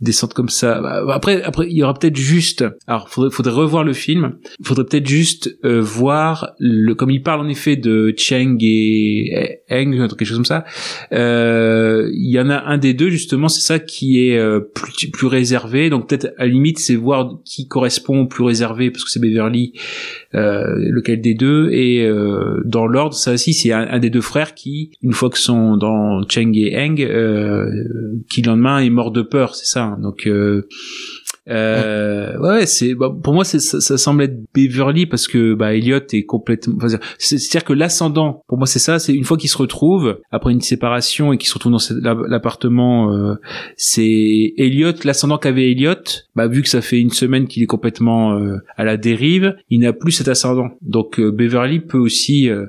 descendre comme ça. Bah, après, après, il y aura peut-être juste. Alors, faudrait, faudrait revoir le film. Faudrait peut-être juste euh, voir le, comme il parle en effet de Cheng et Eng, quelque chose comme ça. Euh, il y en a un des deux justement, c'est ça qui est euh, plus, plus réservé. Donc peut-être à la limite, c'est voir qui correspond au plus réservé parce que c'est Beverly, euh, lequel des deux. Et euh, dans l'ordre, ça aussi, c'est un, des deux frères qui, une fois que sont dans Cheng et Eng, euh, qui le lendemain est mort de peur, c'est ça. Donc euh, euh, ouais, c'est bah, pour moi c'est ça, ça, semble être Beverly parce que bah Elliot est complètement c'est-à-dire que l'ascendant pour moi c'est ça, c'est une fois qu'ils se retrouvent après une séparation et qu'ils se retrouvent dans l'appartement euh, c'est Elliot l'ascendant qu'avait Elliot, bah vu que ça fait une semaine qu'il est complètement euh, à la dérive, il n'a plus cet ascendant. Donc euh, Beverly peut aussi euh,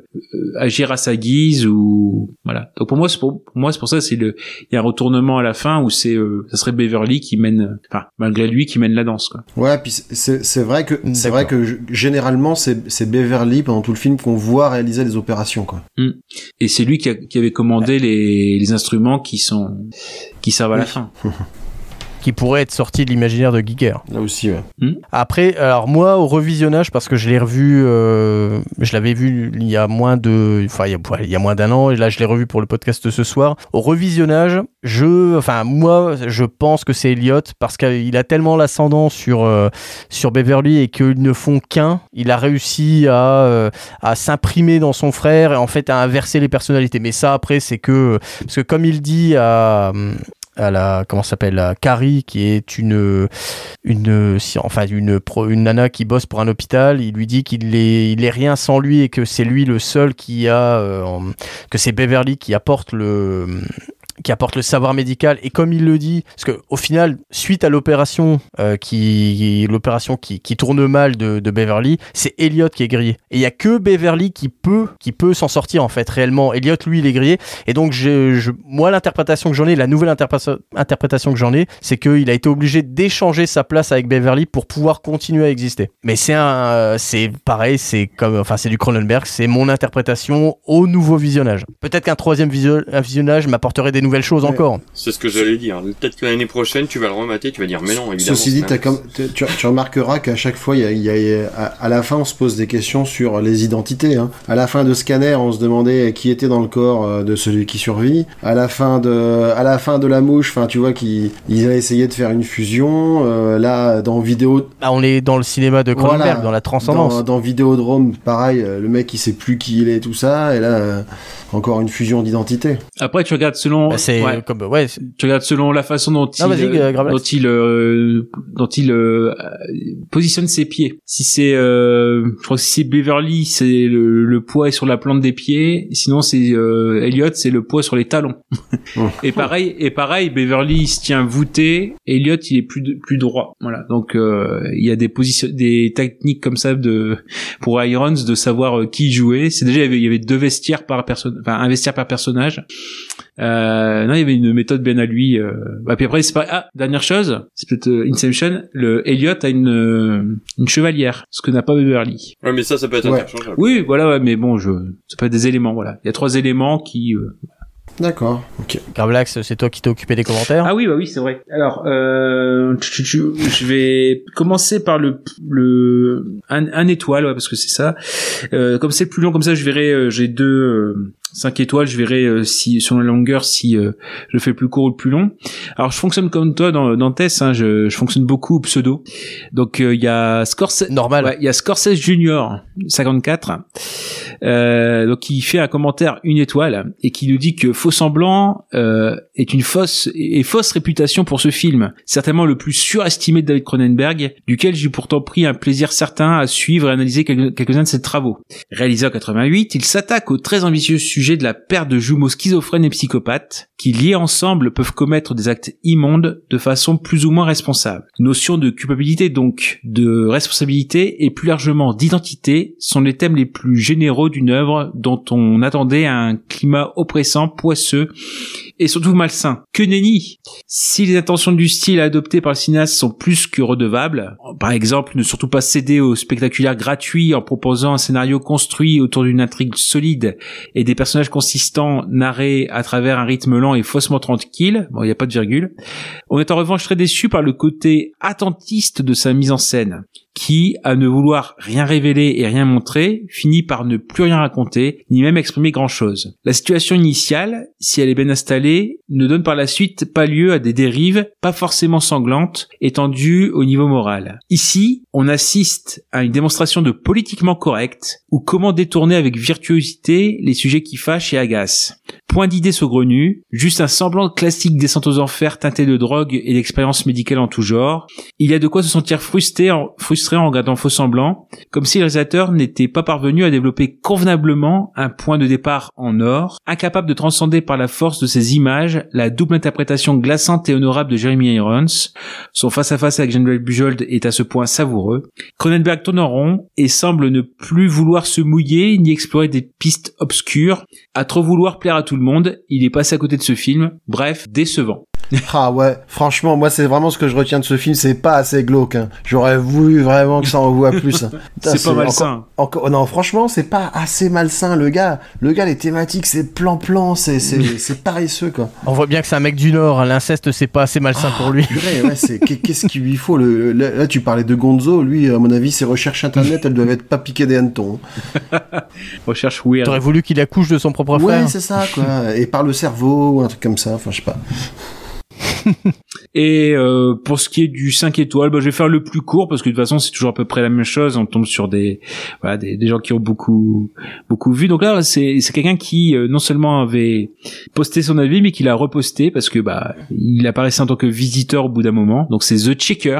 agir à sa guise ou voilà. Donc pour moi c'est pour, pour, moi c'est pour ça c'est le il y a un retournement à la fin où c'est ça serait Beverly qui mène enfin malgré lui qui mène la danse quoi.
Ouais, puis c'est vrai que c'est vrai que généralement c'est Beverly pendant tout le film qu'on voit réaliser les opérations quoi.
Mm. Et c'est lui qui, a, qui, avait commandé les, les instruments qui sont qui servent à la fin.
qui pourrait être sorti de l'imaginaire de Giger.
Là aussi, ouais.
Hmm. Après, alors moi, au revisionnage, parce que je l'ai revu, euh, je l'avais vu il y a moins de, enfin, il y a, il y a moins d'un an, et là, je l'ai revu pour le podcast de ce soir. Au revisionnage, je, enfin, moi, je pense que c'est Elliot parce qu'il a tellement l'ascendant sur, euh, sur Beverly et qu'ils ne font qu'un. Il a réussi à, euh, à s'imprimer dans son frère et en fait à inverser les personnalités. Mais ça, après, c'est que, parce que comme il dit à, à la comment s'appelle Carrie qui est une une enfin une nana qui bosse pour un hôpital. Il lui dit qu'il est il rien sans lui et que c'est lui le seul qui a euh, que c'est Beverly qui apporte le qui apporte le savoir médical. Et comme il le dit parce que au final suite à l'opération euh, qui l'opération qui, tourne mal de, Beverly c'est Elliot qui est grillé. Et il y a que Beverly qui peut qui peut s'en sortir en fait réellement. Elliot lui il est grillé. Et donc je moi l'interprétation que j'en ai la nouvelle interprétation que j'en ai c'est qu'il a été obligé d'échanger sa place avec Beverly pour pouvoir continuer à exister. Mais c'est un c'est pareil c'est comme enfin c'est du Cronenberg c'est mon interprétation au nouveau visionnage. Peut-être qu'un troisième visionnage m'apporterait des nouvelles choses encore.
C'est ce que j'allais dire. Peut-être que l'année prochaine, tu vas le remater, tu vas dire, mais non, évidemment.
Ceci dit, comme, tu, tu, remarqueras qu'à chaque fois, il y a, y a, à, la fin, on se pose des questions sur les identités. Hein. À la fin de Scanner, on se demandait qui était dans le corps euh, de celui qui survit. À la fin de, à la fin de la mouche, enfin, tu vois qu'ils ils avaient essayé de faire une fusion. Euh, là, dans vidéo.
Là, on est dans le cinéma de Cronenberg, dans la transcendance.
Dans, dans Vidéodrome, pareil, euh, le mec, il sait plus qui il est, tout ça. Et là, encore une fusion d'identité.
Après, tu regardes selon.
Bah, c'est comme ouais.
Tu regardes selon la façon dont il, euh, dont il, euh, dont il euh, positionne ses pieds. Si c'est, je crois que si c'est Beverly, c'est le, le, poids est sur la plante des pieds. Sinon, c'est Elliot, c'est le poids sur les talons. et pareil, et pareil, Beverly il se tient voûté. Elliot, il est plus plus droit. Voilà. Donc il y a des positions, des techniques comme ça de pour Irons de savoir qui jouer. C'est déjà il y avait, il y avait deux vestiaires par personne enfin investir par personnage. Euh, non, il y avait une méthode bien à lui. Euh... Bah, puis après, c'est pas. Ah, dernière chose, c'est peut-être euh, Inception. Le Elliot a une euh, une chevalière, ce que n'a pas Beverly.
Ouais, mais ça, ça peut être interchangeable.
Oui, voilà, ouais, mais bon, je, ça peut être des éléments. Voilà, il y a trois éléments qui. Euh,
D'accord, ok.
Gravelax, c'est toi qui t'es occupé des commentaires.
Ah oui, bah oui, c'est vrai. Alors, euh, je vais commencer par le le un, un étoile, ouais, parce que c'est ça. Euh, comme c'est plus long, comme ça, je verrai. j'ai deux 5 étoiles, je verrai euh, si sur la longueur si euh, je fais plus court ou plus long. Alors je fonctionne comme toi dans, dans Tess, hein, je, je, fonctionne beaucoup au pseudo. Donc euh, il y a Scorsese,
normal,
il y a Scorsese Junior 54, donc qui fait un commentaire une étoile et qui nous dit que Faux semblant est une fausse et fausse réputation pour ce film, certainement le plus surestimé de David Cronenberg, duquel j'ai pourtant pris un plaisir certain à suivre et analyser quelques-uns de ses travaux. Réalisé en 88, il s'attaque au très ambitieux sujet de la paire de jumeaux schizophrènes et psychopathes qui, liés ensemble, peuvent commettre des actes immondes de façon plus ou moins responsable. Notion de culpabilité donc, de responsabilité et plus largement d'identité sont les thèmes les plus généraux d'une œuvre dont on attendait un climat oppressant, poisseux et surtout malsain. Que nenni Si les intentions du style adopté par le cinéaste sont plus que redevables, par exemple ne surtout pas céder au spectaculaire gratuit en proposant un scénario construit autour d'une intrigue solide et des personnages personnage consistant narré à travers un rythme lent et faussement tranquille. Bon, il n'y a pas de virgule. On est en revanche très déçu par le côté attentiste de sa mise en scène qui, à ne vouloir rien révéler et rien montrer, finit par ne plus rien raconter, ni même exprimer grand-chose. La situation initiale, si elle est bien installée, ne donne par la suite pas lieu à des dérives pas forcément sanglantes, étendues au niveau moral. Ici, on assiste à une démonstration de politiquement correct, ou comment détourner avec virtuosité les sujets qui fâchent et agacent. Point d'idée saugrenue, juste un semblant de classique descente aux enfers teinté de drogue et d'expériences médicales en tout genre. Il y a de quoi se sentir frustré en, frustré en regardant faux semblant, comme si le réalisateur n'était pas parvenu à développer convenablement un point de départ en or, incapable de transcender par la force de ses images la double interprétation glaçante et honorable de Jeremy Irons. Son face-à-face avec Geneviève Bujold est à ce point savoureux. Cronenberg tourne en rond et semble ne plus vouloir se mouiller ni explorer des pistes obscures, à trop vouloir plaire à tout le monde, il est passé à côté de ce film, bref, décevant.
Ah ouais, franchement, moi c'est vraiment ce que je retiens de ce film, c'est pas assez glauque. hein. J'aurais voulu vraiment que ça en voit plus. hein.
C'est pas malsain.
Encore, encore- non, franchement, c'est pas assez malsain. Le gars, le gars, les thématiques, c'est plan-plan, c'est c'est c'est paresseux quoi.
On voit bien que c'est un mec du Nord, hein, l'inceste c'est pas assez malsain pour lui.
Ouais, c'est qu'est- qu'est-ce qu'il lui faut le, là, tu parlais de Gonzo, lui, à mon avis, ses recherches internet, elles doivent être pas piquées des hannetons.
Recherche weird.
T'aurais voulu qu'il accouche de son propre frère
Ouais, c'est ça quoi. Et par le cerveau ou un truc comme ça. Enfin, je sais pas.
Et euh, pour ce qui est du 5 étoiles, bah, je vais faire le plus court parce que de toute façon c'est toujours à peu près la même chose. On tombe sur des voilà des, gens qui ont beaucoup beaucoup vu. Donc là c'est c'est quelqu'un qui euh, non seulement avait posté son avis mais qui l'a reposté parce que bah il apparaissait en tant que visiteur au bout d'un moment. Donc c'est The Checker,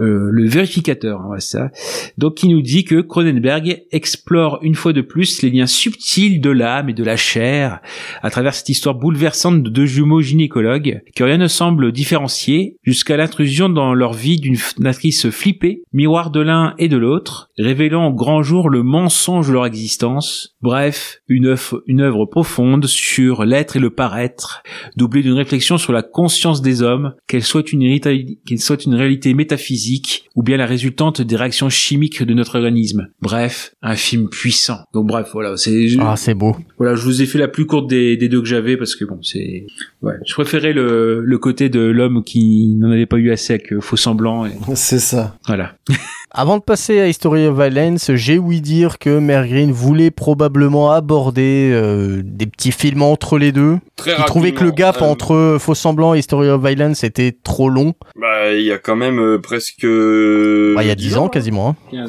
euh, le vérificateur, hein, voilà ça. Donc qui nous dit que Cronenberg explore une fois de plus les liens subtils de l'âme et de la chair à travers cette histoire bouleversante de deux jumeaux gynécologues que rien ne semble différencier jusqu'à l'intrusion dans leur vie d'une actrice flippée, miroir de l'un et de l'autre, révélant au grand jour le mensonge de leur existence. Bref, une œuvre, une œuvre profonde sur l'être et le paraître, doublée d'une réflexion sur la conscience des hommes, qu'elle soit une, qu'elle soit une réalité métaphysique ou bien la résultante des réactions chimiques de notre organisme. Bref, un film puissant. Donc bref, voilà, c'est
Ah, c'est beau.
voilà, je vous ai fait la plus courte des, des deux que j'avais parce que bon, c'est ouais, je préférais le, le côté de l'homme qui n'en avait pas eu assez avec euh, faux semblant et
C'est ça.
voilà.
Avant de passer à History of Violence, j'ai ouï dire que Mergreen voulait probablement aborder euh, des petits films entre les deux.
Très
Il trouvait que le gap
euh,
entre Faux Semblant et History of Violence était trop long.
Bah, il y a quand même euh, presque.
Bah, il y a 10 ans quasiment. hein.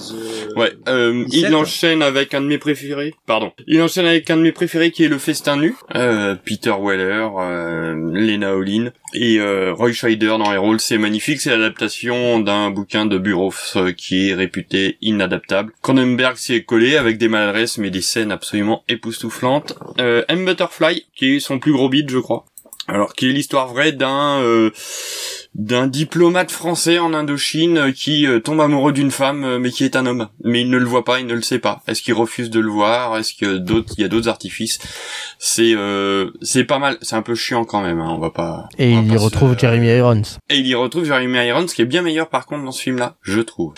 Ouais, euh,
17.
il enchaîne avec un de mes préférés. Pardon. Il enchaîne avec un de mes préférés qui est Le Festin nu. Euh, Peter Weller, euh, Lena Olin et euh, Roy Scheider dans les rôles. C'est magnifique. C'est l'adaptation d'un bouquin de Burroughs euh, réputé inadaptable. Cronenberg s'y est collé avec des maladresses mais des scènes absolument époustouflantes. Euh, M. Butterfly, qui est son plus gros beat, je crois. Alors, qui est l'histoire vraie d'un euh, d'un diplomate français en Indochine euh, qui euh, tombe amoureux d'une femme mais qui est un homme. Mais il ne le voit pas, il ne le sait pas. Est-ce qu'il refuse de le voir? Est-ce que d'autres, il y a d'autres artifices? C'est euh, c'est pas mal. C'est un peu chiant quand même. Hein, on va pas.
Et il y
se-
retrouve Jeremy Irons.
et il y retrouve Jeremy Irons, qui est bien meilleur par contre dans ce film-là, je trouve.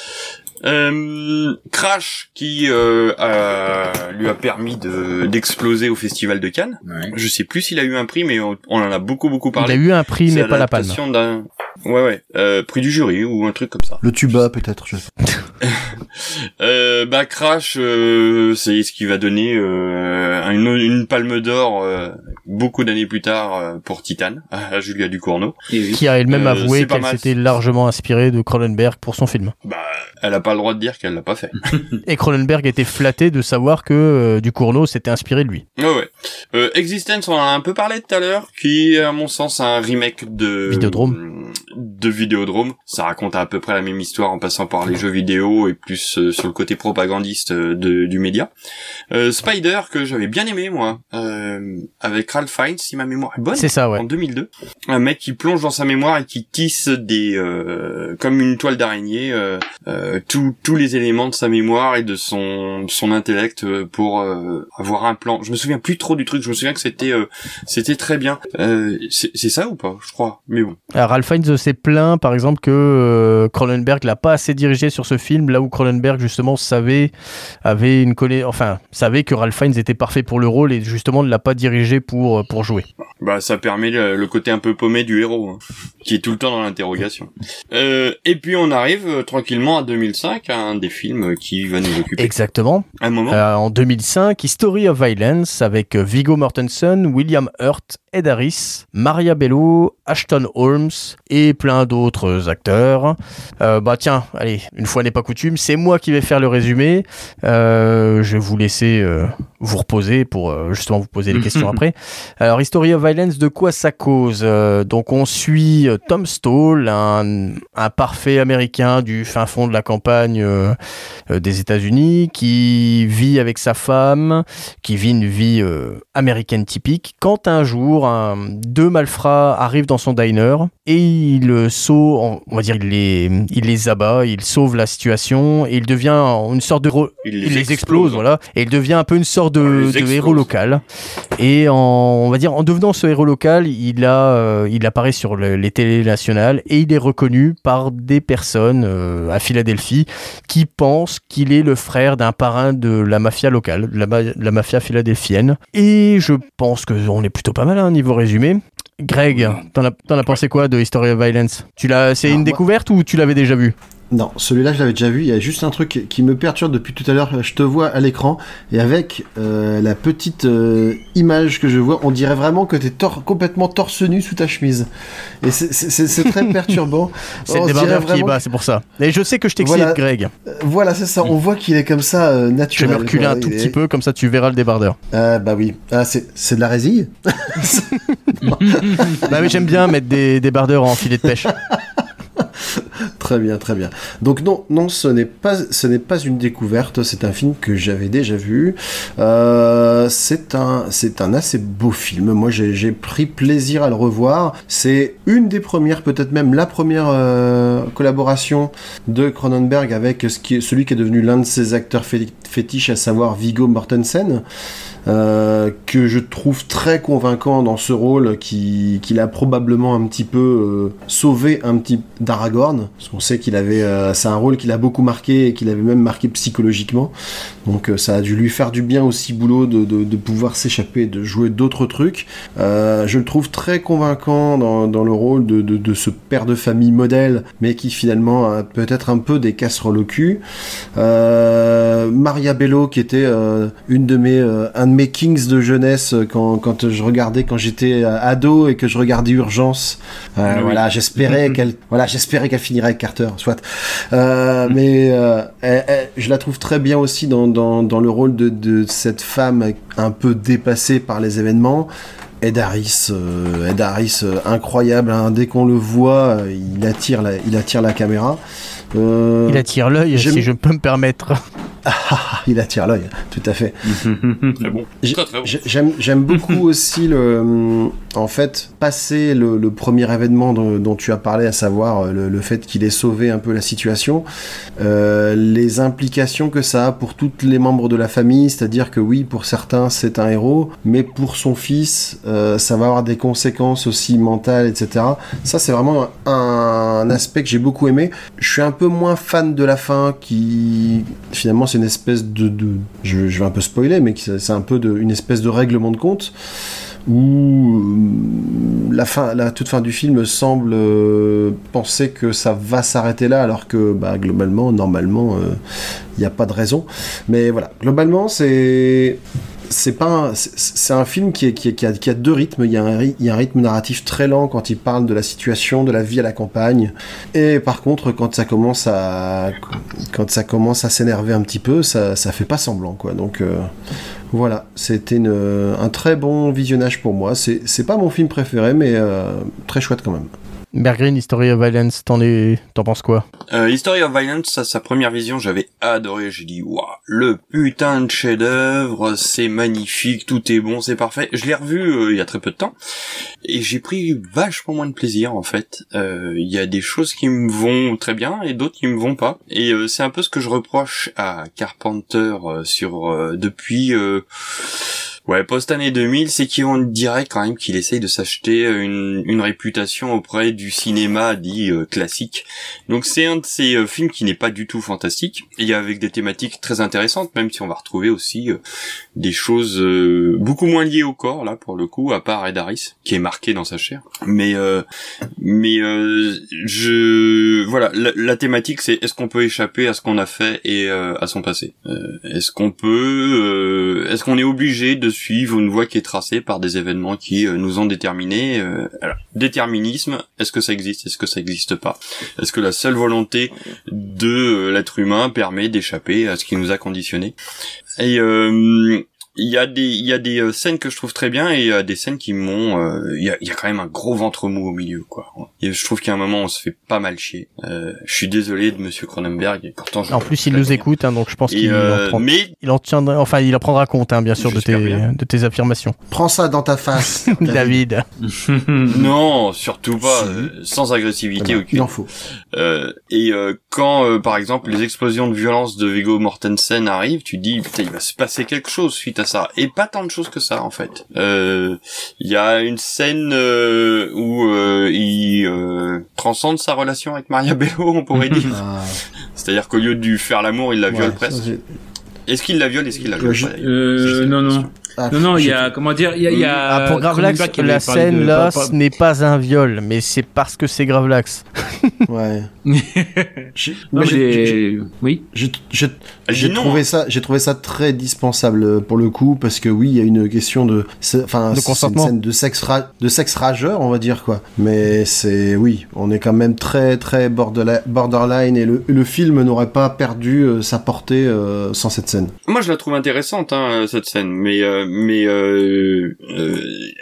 Euh, Crash, qui euh, a- lui a permis de d'exploser au Festival de Cannes. Je sais plus s'il a eu un prix, mais on, on en a beaucoup beaucoup
Il
parlé.
a eu un prix mais pas la palme.
d'un- Ouais ouais, euh, prix du jury ou un truc comme ça.
Le tuba, peut-être. Je sais. pas.
Euh, bah Crash, euh, c'est ce qui va donner euh, une, une palme d'or euh, beaucoup d'années plus tard euh, pour Titan à Julia Ducournau.
Qui a elle-même
Euh,
avoué qu'elle s'était largement inspirée de Cronenberg pour son film.
Bah, elle a pas le droit de dire qu'elle l'a pas fait.
Et Cronenberg était flatté de savoir que euh, Ducournau s'était inspiré de lui.
Ouais, ouais. Euh, Existence, on en a un peu parlé tout à l'heure, qui est, à mon sens, un remake de...
Vidéodrome.
De Vidéodrome. Ça raconte à peu près la même histoire en passant par les jeux vidéo et plus euh, sur le côté propagandiste de, du média. Euh, Spider, que j'avais bien aimé, moi, euh, avec Ralph Fiennes, si ma mémoire est bonne.
C'est ça, ouais.
En 2002. Un mec qui plonge dans sa mémoire et qui tisse des... euh, comme une toile d'araignée, euh, euh, tous tous les éléments de sa mémoire et de son son intellect pour avoir un plan. Je me souviens plus trop du truc. Je me souviens que c'était c'était très bien. C'est ça ou pas? Je crois. Mais bon.
Alors, Ralph Fiennes, c'est plaint, par exemple, que Cronenberg l'a pas assez dirigé sur ce film, là où Cronenberg justement savait, avait une connaît, enfin, savait que Ralph Fiennes était parfait pour le rôle et justement ne l'a pas dirigé pour pour jouer.
Bah, ça permet le, le côté un peu paumé du héros, hein, qui est tout le temps dans l'interrogation. Euh, et puis on arrive euh, tranquillement à 2005, à un des films qui va nous occuper.
Exactement.
Un moment.
Euh, en 2005, History of Violence avec euh, Viggo Mortensen, William Hurt, Ed Harris, Maria Bello, Ashton Holmes et plein d'autres acteurs. Euh, bah tiens, allez, une fois n'est pas coutume, c'est moi qui vais faire le résumé. Euh, je vais vous laisser euh, vous reposer pour justement vous poser les questions après. Alors, History of Violence, de quoi ça cause? Donc, on suit Tom Stall, un, un parfait américain du fin fond de la campagne des États-Unis, qui vit avec sa femme, qui vit une vie américaine typique, quand un jour, un- deux malfrats arrivent dans son diner et il euh, sauve, on va dire, il les, il les abat, il sauve la situation et il devient une sorte de...
Il
il les explose, voilà, et il devient un peu une sorte de, héros local. Et en, on va dire, en devenant ce héros local, il a, euh, il apparaît sur le- les télés nationales et il est reconnu par des personnes euh, à Philadelphie qui pensent qu'il est le frère d'un parrain de la mafia locale, de la, ma- la mafia philadelphienne. Et je pense que on est plutôt pas mal hein, niveau résumé. Greg, t'en as, t'en as pensé quoi de History of Violence? Tu l'as, c'est une découverte ou tu l'avais déjà vu?
Non, celui-là, je l'avais déjà vu. Il y a juste un truc qui me perturbe depuis tout à l'heure. Je te vois à l'écran et avec euh, la petite euh, image que je vois, on dirait vraiment que t'es tor complètement torse nu sous ta chemise. Et c'est- très perturbant.
C'est le débardeur qui est bas, c'est pour ça. Et je sais que je t'excite,
Voilà.
Greg.
Euh, Voilà, c'est ça. On voit qu'il est comme ça, euh,
Je vais
naturel.
me reculer un tout petit
est-
peu, comme ça tu verras le débardeur.
Ah, bah oui. Ah, c'est de la résille?
Bah oui, j'aime bien mettre des débardeurs en filet de pêche.
Très bien, très bien. Donc non, non, ce n'est pas, une découverte. C'est un film que j'avais déjà vu. Euh, c'est un, assez beau film. Moi, j'ai pris plaisir à le revoir. C'est une des premières, peut-être même la première euh, collaboration de Cronenberg avec celui qui est devenu l'un de ses acteurs fé- fétiches, à savoir Viggo Mortensen. Euh, que je trouve très convaincant dans ce rôle qui- qu'il a probablement un petit peu euh, sauvé un petit d'Aragorn parce qu'on sait qu'il avait euh, c'est un rôle qu'il a beaucoup marqué et qu'il avait même marqué psychologiquement. Donc ça a dû lui faire du bien aussi boulot de, de, pouvoir s'échapper de jouer d'autres trucs. Je le trouve très convaincant dans, dans le rôle de, de, ce père de famille modèle mais qui finalement a peut-être un peu des casseroles au cul. Maria Bello qui était une de mes mes kings de jeunesse euh, quand, quand je regardais quand j'étais euh, ado et que je regardais Urgence Euh,
Ah oui.
voilà j'espérais qu'elle voilà j'espérais qu'elle finirait avec Carter soit Euh, mais euh, elle- elle- je la trouve très bien aussi dans, dans, dans le rôle de, de cette femme un peu dépassée par les événements Ed Harris, euh, Ed Harris euh, incroyable, hein. dès qu'on le voit, euh, il attire la, il attire la caméra. Euh,
Il attire l'œil, si je peux me permettre.
Ah, il attire l'œil, tout à fait.
Très bon.
J'ai-
Très très bon.
j'ai- J'aime j'aime beaucoup aussi le, hum, en fait, passer le, le premier événement dont, dont tu as parlé, à savoir euh, le, le fait qu'il ait sauvé un peu la situation, euh, les implications que ça a pour tous les membres de la famille, c'est-à-dire que oui, pour certains c'est un héros, mais pour son fils, euh, ça va avoir des conséquences aussi mentales, etc. Ça c'est vraiment un, un aspect que j'ai beaucoup aimé. Je suis un peu moins fan de la fin qui finalement c'est une espèce de, je, vais un peu spoiler mais c'est un peu de, une espèce de règlement de compte où euh, la fin la toute fin du film semble euh, penser que ça va s'arrêter là alors que bah, globalement normalement euh, il n'y a pas de raison. Mais voilà. Globalement c'est c'est pas un, c'est- un film qui, est, qui, est- qui a, deux rythmes. Il y a, un, rythme narratif très lent quand il parle de la situation, de la vie à la campagne. Et par contre, quand ça commence à s'énerver un petit peu, ça, ça fait pas semblant quoi. Donc euh, voilà, c'était un très bon visionnage pour moi. C'est pas mon film préféré, mais euh, très chouette quand même.
Bergreen, History of Violence, t'en es... t'en penses quoi?
Euh, History of Violence, sa première vision, j'avais adoré. J'ai dit, waouh, le putain de chef-d'œuvre, c'est magnifique, tout est bon, c'est parfait. Je l'ai revu euh, il y a très peu de temps et j'ai pris vachement moins de plaisir en fait. Euh, Il y a des choses qui me vont très bien et d'autres qui me vont pas. Et euh, c'est un peu ce que je reproche à Carpenter euh, sur depuis. Euh, Ouais, post année 2000, c'est qu'on dirait quand même qu'il essaye de s'acheter une, une réputation auprès du cinéma dit euh, classique. Donc c'est un de ces euh, films qui n'est pas du tout fantastique, et avec des thématiques très intéressantes, même si on va retrouver aussi euh, des choses beaucoup moins liées au corps là pour le coup, à part Ed Harris qui est marqué dans sa chair. Mais mais je voilà, la, la thématique c'est est-ce qu'on peut échapper à ce qu'on a fait et à son passé? est-ce qu'on peut, est-ce qu'on est obligé de suivre une voie qui est tracée par des événements qui euh, nous ont déterminés. Euh, déterminisme, est-ce que ça existe Est-ce que ça existe pas? Est-ce que la seule volonté de euh, l'être humain permet d'échapper à ce qui nous a conditionnés? Et il y a des il y a des euh, scènes que je trouve très bien et il y a des scènes qui m'ont euh, il y, a, y a quand même un gros ventre mou au milieu quoi. Et je trouve a un moment on se fait pas mal chier. Euh, je suis désolé de monsieur Cronenberg et pourtant
en plus il nous écoute hein, donc je pense qu'il en prend, mais il en tiendra enfin il en prendra compte hein, bien sûr de tes de tes affirmations.
Prends ça dans ta face
David.
Non surtout pas sans agressivité aucune
il en faut.
Et quand par exemple les explosions de violence de Viggo Mortensen arrivent tu dis putain il va se passer quelque chose suite à ça et pas tant de choses que ça en fait. Euh, il y a une scène euh, où euh, il transcende sa relation avec Maria Bello, on pourrait dire. Ah. C'est-à-dire qu'au lieu de lui faire l'amour, il la viole presque. Est-ce qu'il la viole Est-ce qu'il la viole
euh, Non, non. Ah, non, non, il y a, comment dire, il y a, il y a
ah, pour Gravelax, la scène là, ce n'est pas un viol, mais c'est parce que c'est Gravelax.
ouais.
j'ai, oui.
J'ai trouvé ça, j'ai trouvé ça très dispensable euh, pour le coup, parce que oui, il y a une question de, enfin,
de consentement,
une scène de sexe, de sexe rageur, on va dire quoi. Mais c'est, oui, on est quand même très, très borderline, et le, le film n'aurait pas perdu euh, sa portée euh, sans cette scène.
Moi, je la trouve intéressante, hein, cette scène, mais mais euh, euh,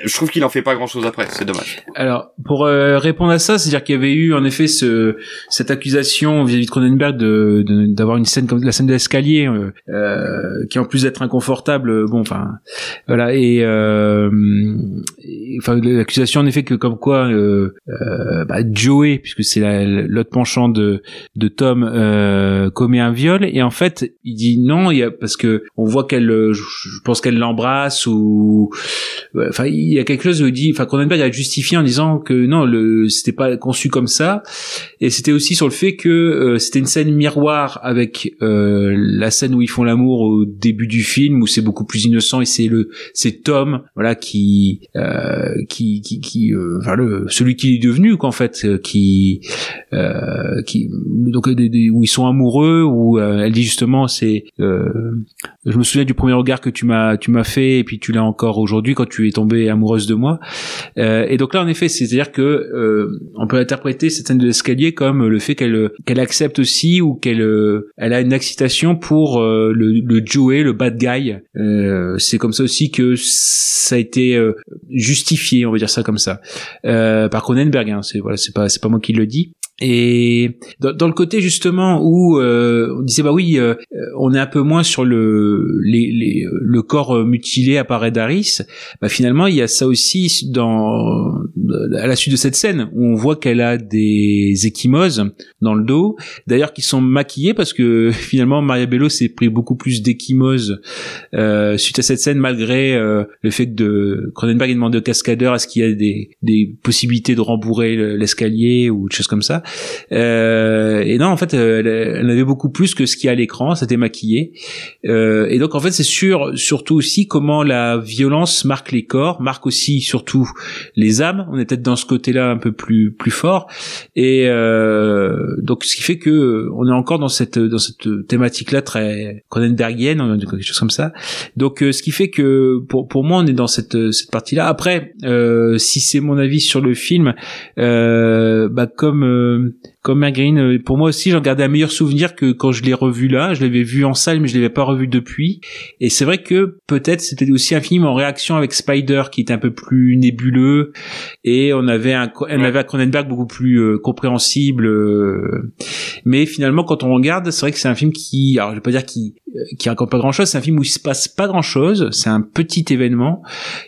je trouve qu'il en fait pas grand chose après. C'est dommage.
Alors pour euh, répondre à ça, c'est-à-dire qu'il y avait eu en effet ce cette accusation vis-à-vis de Cronenberg de d'avoir une scène comme la scène de l'escalier euh, qui en plus d'être inconfortable, bon enfin voilà et, enfin l'accusation en effet que comme quoi bah, Joey puisque c'est l'autre penchant de de Tom commet un viol et en fait il dit non il y a parce que on voit qu'elle je pense qu'elle l'embrasse ou enfin il y a quelque chose où dit enfin Cronenberg a justifié en disant que non le c'était pas conçu comme ça. Et c'était aussi sur le fait que euh, c'était une scène miroir avec euh, la scène où ils font l'amour au début du film où c'est beaucoup plus innocent et c'est le c'est Tom voilà qui euh, qui, qui enfin le celui qui est devenu qu'en fait qui qui donc où ils sont amoureux où elle dit justement c'est je me souviens du premier regard que tu m'as tu m'as fait et puis tu l'as encore aujourd'hui quand tu es tombée amoureuse de moi. Euh, et donc là en effet, c'est-à-dire que euh, on peut interpréter cette scène de l'escalier comme le fait qu'elle qu'elle accepte aussi ou qu'elle euh, elle a une excitation pour euh, le, le Joey, le bad guy. Euh, c'est comme ça aussi que ça a été justifié, on va dire ça comme ça, par Cronenberg. Hein, c'est voilà, c'est pas c'est pas moi qui le dis. Et dans, le côté justement où euh, on disait bah oui, euh, on est un peu moins sur le les, les, le corps mutilé à part d'Aris, bah finalement il y a ça aussi dans à la suite de cette scène où on voit qu'elle a des échymoses dans le dos, d'ailleurs qui sont maquillées parce que finalement Maria Bello s'est pris beaucoup plus d'échymoses euh, suite à cette scène malgré euh, le fait que de Cronenberg ait demandé au cascadeur est-ce qu'il y a des, des possibilités de rembourrer l'escalier ou des choses comme ça. Euh, et non, en fait, elle, elle, avait beaucoup plus que ce qu'il y a à l'écran, c'était maquillé. Euh, et donc, en fait, c'est sûr, surtout aussi comment la violence marque les corps, marque aussi surtout les âmes. On est peut-être dans ce côté-là un peu plus plus fort. Et euh, donc, ce qui fait que on est encore dans cette dans cette thématique-là très Cronenbergienne, quelque chose comme ça. Donc, euh, ce qui fait que pour pour moi, on est dans cette cette partie-là. Après, euh, si c'est mon avis sur le film, euh, bah comme euh, comme Green, euh, pour moi aussi, j'en gardais un meilleur souvenir que quand je l'ai revu là. Je l'avais vu en salle, mais je l'avais pas revu depuis. Et c'est vrai que peut-être c'était aussi un film en réaction avec Spider, qui était un peu plus nébuleux, et on avait un, on avait un Cronenberg beaucoup plus euh, compréhensible. mais finalement, quand on regarde, c'est vrai que c'est un film qui, alors je vais pas dire qui qui raconte pas grand chose. C'est un film où il se passe pas grand chose. C'est un petit événement,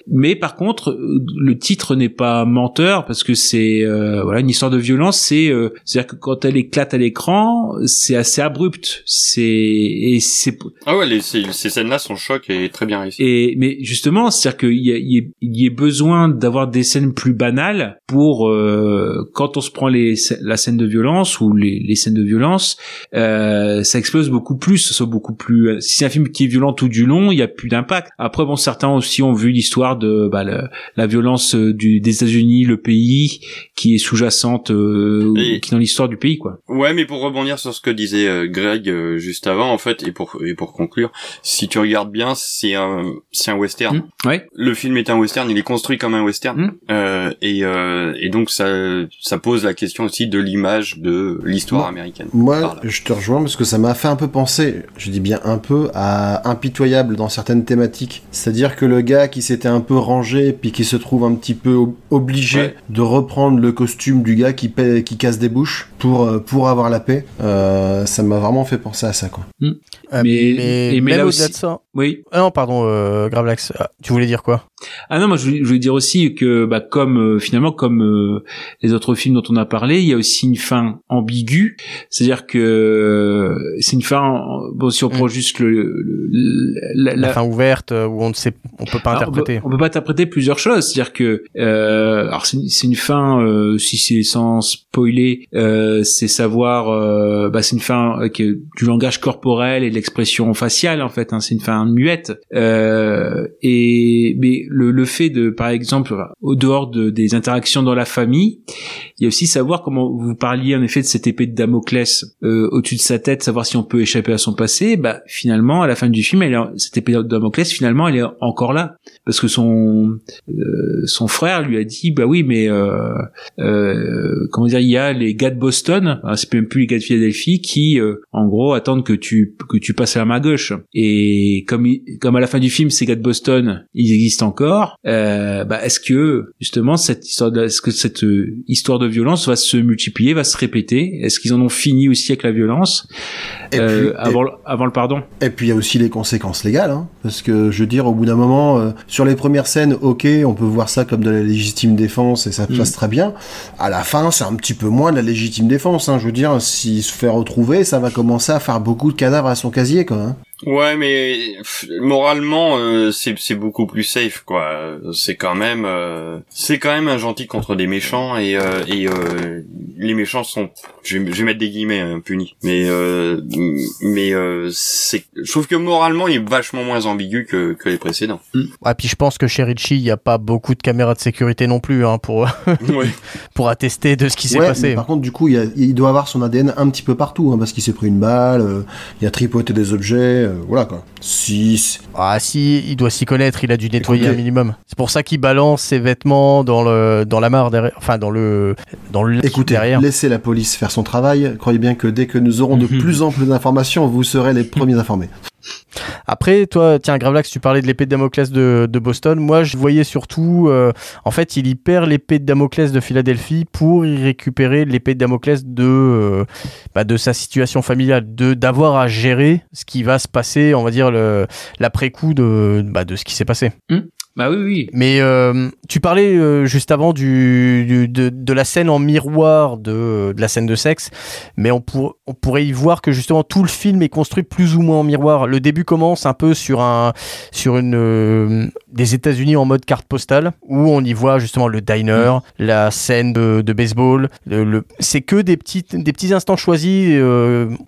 mais par contre, le titre n'est pas menteur parce que c'est euh, voilà une histoire de violence. C'est euh, c'est-à-dire que quand elle éclate à l'écran, c'est assez abrupt. C'est et c'est
Ah ouais, les, ces, ces scènes-là sont chocs et très bien réussies.
et mais justement, c'est-à-dire qu'il y, a- y, a- y a besoin d'avoir des scènes plus banales pour euh, quand on se prend les la scène de violence ou les, les scènes de violence, euh, ça explose beaucoup plus, ça soit beaucoup plus. Si c'est un film qui est violent tout du long, il y a plus d'impact. Après, bon, certains aussi ont vu l'histoire de bah, le- la violence euh, du, des États-Unis, le pays qui est sous-jacente, euh, qui dans l'histoire du pays, quoi.
Ouais, mais pour rebondir sur ce que disait euh, Greg euh, juste avant, en fait, et pour et pour conclure, si tu regardes bien, c'est un c'est un western.
Hmm, ouais.
Le film est un western, il est construit comme un western,
Hmm.
euh, et euh, et donc ça ça pose la question aussi de l'image de l'histoire américaine.
Moi, je te rejoins parce que ça m'a fait un peu penser, je dis bien un peu, à Impitoyable dans certaines thématiques. C'est-à-dire que le gars qui s'était un peu rangé, puis qui se trouve un petit peu ob- obligé
Ouais.
de reprendre le costume du gars qui, paie- qui casse des bouches pour, euh, pour avoir la paix, euh, ça m'a vraiment fait penser à ça, quoi.
Euh,
Mais- mais
même
là
au-delà
aussi-
de ça.
Oui.
Ah non, pardon, euh, Gravelax. Ah, tu voulais dire quoi?
Ah non, moi je voulais, je voulais dire aussi que bah, comme euh, finalement comme euh, les autres films dont on a parlé, il y a aussi une fin ambiguë, c'est-à-dire que euh, c'est une fin bon si on prend juste le, le- la,
la,
la-
fin ouverte euh, où on ne sait, on peut pas
alors,
interpréter.
On peut, on peut pas interpréter plusieurs choses, c'est-à-dire que euh, alors c'est une- fin euh, si c'est sans spoiler, euh, c'est savoir euh, bah, c'est une fin euh, du langage corporel et de l'expression faciale en fait, hein, c'est une fin muette. Euh, et mais le, le fait de par exemple au dehors de, des interactions dans la famille, il y a aussi savoir comment vous parliez en effet de cette épée de Damoclès euh, au-dessus de sa tête, savoir si on peut échapper à son passé. Bah finalement à la fin du film, elle est, cette épée de Damoclès finalement elle est encore là parce que son euh, son frère lui a dit bah oui mais euh, euh, comment dire il y a les gars de Boston, hein, c'est même plus les gars de Philadelphie qui euh, en gros attendent que tu que tu passes à la main gauche. Et comme comme à la fin du film ces gars de Boston ils existent encore euh, bah est-ce que justement cette histoire de, est-ce que cette histoire de violence va se multiplier va se répéter? Est-ce qu'ils en ont fini aussi avec la violence?
Et
euh,
puis-
avant le- avant le pardon.
Et puis il y a aussi les conséquences légales, hein, parce que je veux dire, au bout d'un moment, euh, sur les premières scènes, ok, on peut voir ça comme de la légitime défense et ça
Mm.
passe très bien. À la fin, c'est un petit peu moins de la légitime défense. Hein, je veux dire, s'il se fait retrouver, ça va commencer à faire beaucoup de cadavres à son casier, quoi. Hein.
Ouais, mais moralement, euh, c'est c'est beaucoup plus safe, quoi. C'est quand même, euh, c'est quand même un gentil contre des méchants et euh, et euh, les méchants sont, je vais, je vais mettre des guillemets, hein, punis. Mais euh, mais euh, c'est, je trouve que moralement, il est vachement moins ambigu que que les précédents.
Ouais, puis je pense que chez Richie, il n'y a pas beaucoup de caméras de sécurité non plus hein, pour,
ouais.
pour attester de ce qui s'est
Ouais,
passé.
mais par contre, du coup, il, y a- il doit avoir son ADN un petit peu partout, hein, parce qu'il s'est pris une balle, euh, il a tripoté des objets, euh, voilà quoi. Si, c'est-
Ah si, il doit s'y connaître, il a dû nettoyer un minimum. C'est pour ça qu'il balance ses vêtements dans le dans la mare derrière, enfin dans le dans le
Écoutez,
derrière.
laissez la police faire son travail. Croyez bien que dès que nous aurons de plus en plus d'informations, vous serez les premiers informés.
Après, toi, tiens, Gravelax, tu parlais de l'épée de Damoclès de, Boston. Moi, je voyais surtout, euh, en fait, il y perd l'épée de Damoclès de Philadelphie pour y récupérer l'épée de Damoclès de, euh, bah, de sa situation familiale, de d'avoir à gérer ce qui va se passer, on va dire l'après-coup de, bah, de ce qui s'est passé.
Bah oui oui
Mais euh, tu parlais euh, juste avant du, du- de, de la scène en miroir de, de la scène de sexe, mais on, pour, on pourrait y voir que justement tout le film est construit plus ou moins en miroir. Le début commence un peu sur un sur une euh, des États-Unis en mode carte postale où on y voit justement le diner, la scène de, de baseball. Le, le- c'est que des petites des petits instants choisis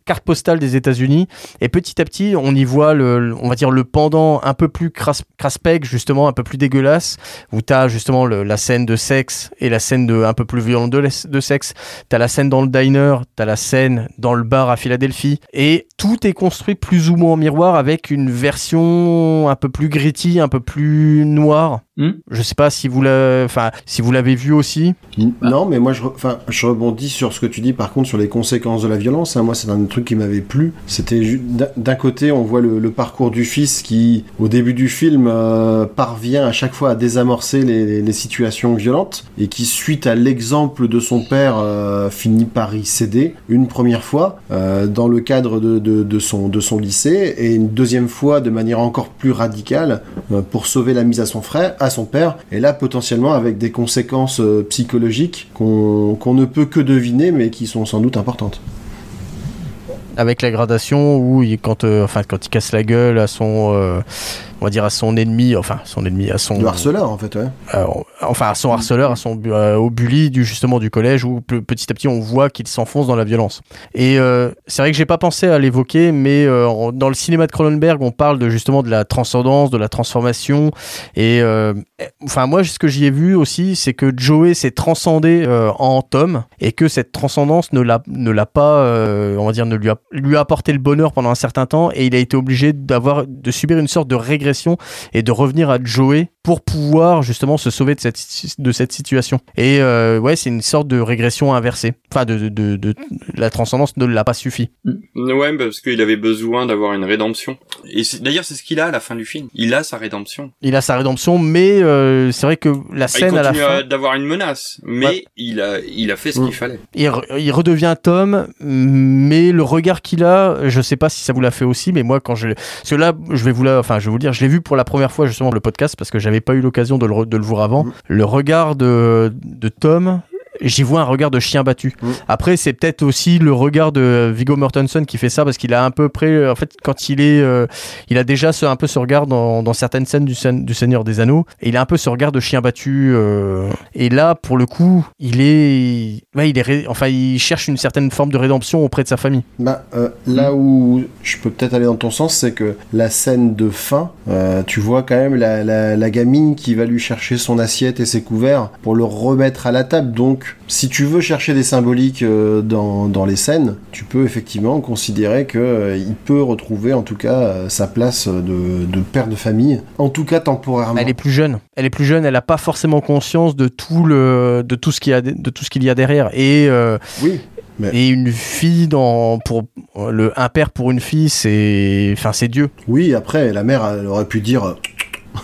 carte postale des États-Unis et petit à petit on y voit le, on va dire le pendant un peu plus cras, craspec justement un peu plus dégueulasse où t'as justement le- la scène de sexe et la scène de un peu plus violente de, de sexe. T'as la scène dans le diner t'as la scène dans le bar à Philadelphie. Et tout est construit plus ou moins en miroir avec une version un peu plus gritty un peu plus noire
Hmm.
Je sais pas si vous l'avez, enfin, si vous l'avez vu aussi.
Non, mais moi, je, re- enfin, je rebondis sur ce que tu dis, par contre, sur les conséquences de la violence. hein. Moi, c'est un truc qui m'avait plu. C'était d'un- d'un côté, on voit le, le parcours du fils qui, au début du film, euh, parvient à chaque fois à désamorcer les, les- les situations violentes et qui, suite à l'exemple de son père, euh, finit par y céder une première fois euh, dans le cadre de, de, de son, de son lycée et une deuxième fois de manière encore plus radicale euh, pour sauver la mise à son frère, à son père, et là potentiellement avec des conséquences euh, psychologiques qu'on ne peut que deviner, mais qui sont sans doute importantes.
avec la gradation où il, quand euh, quand il casse la gueule à son euh, on va dire à son ennemi enfin son ennemi à son
Le harceleur, en fait, ouais.
euh, enfin à son harceleur à son euh, au bully du justement du collège où pe- petit à petit on voit qu'il s'enfonce dans la violence et euh, c'est vrai que j'ai pas pensé à l'évoquer mais euh, dans le cinéma de Cronenberg on parle de justement de la transcendance de la transformation et euh, enfin moi ce que j'y ai vu aussi c'est que Joey s'est transcendé en Tom et que cette transcendance ne l'a ne l'a pas on va dire ne lui a lui a apporté le bonheur pendant un certain temps et il a été obligé d'avoir de subir une sorte de régression et de revenir à Joey pour pouvoir justement se sauver de cette de cette situation et euh, ouais c'est une sorte de régression inversée enfin de, de, de, de- la transcendance ne l'a pas suffi
Ouais, parce qu'il avait besoin d'avoir une rédemption. Et c'est- d'ailleurs, c'est ce qu'il a à la fin du film. Il a sa rédemption.
il a sa rédemption mais euh, c'est vrai que la
Ah, il
scène à la fin
d'avoir une menace, mais
Ouais.
il a, il a fait ce
Mm.
qu'il fallait.
il, re- il redevient Tom, mais le regard qu'il a, je sais pas si ça vous l'a fait aussi, mais moi quand je, parce que là, je vais vous la, enfin, je vais vous le dire, je l'ai vu pour la première fois justement le podcast parce que j'avais pas eu l'occasion de le, re- de le voir avant.
Mhm.
Le regard de, de Tom. J'y vois un regard de chien battu.
Mhm.
Après, c'est peut-être aussi le regard de Viggo Mortensen qui fait ça parce qu'il a un peu près, en fait, quand il est, euh, il a déjà ce, un peu ce regard dans, dans certaines scènes du, du Seigneur des Anneaux et il a un peu ce regard de chien battu. euh, et là, pour le coup, il est, ouais, il est, ré- enfin, il cherche une certaine forme de rédemption auprès de sa famille.
Bah, euh, là où je peux peut-être aller dans ton sens, c'est que la scène de fin, euh, tu vois quand même la, la, la gamine qui va lui chercher son assiette et ses couverts pour le remettre à la table. Donc, si tu veux chercher des symboliques euh, dans, dans les scènes, tu peux effectivement considérer que euh, peut retrouver en tout cas euh, sa place de, de père de famille, en tout cas temporairement.
Elle est plus jeune. Elle est plus jeune. Elle a pas forcément conscience de tout le, de tout ce qu'il y a, de tout ce qu'il y a derrière. Et euh,
Oui,
et une fille dans pour le un père pour une fille, c'est, enfin, c'est Dieu.
oui. Après, la mère, elle aurait pu dire.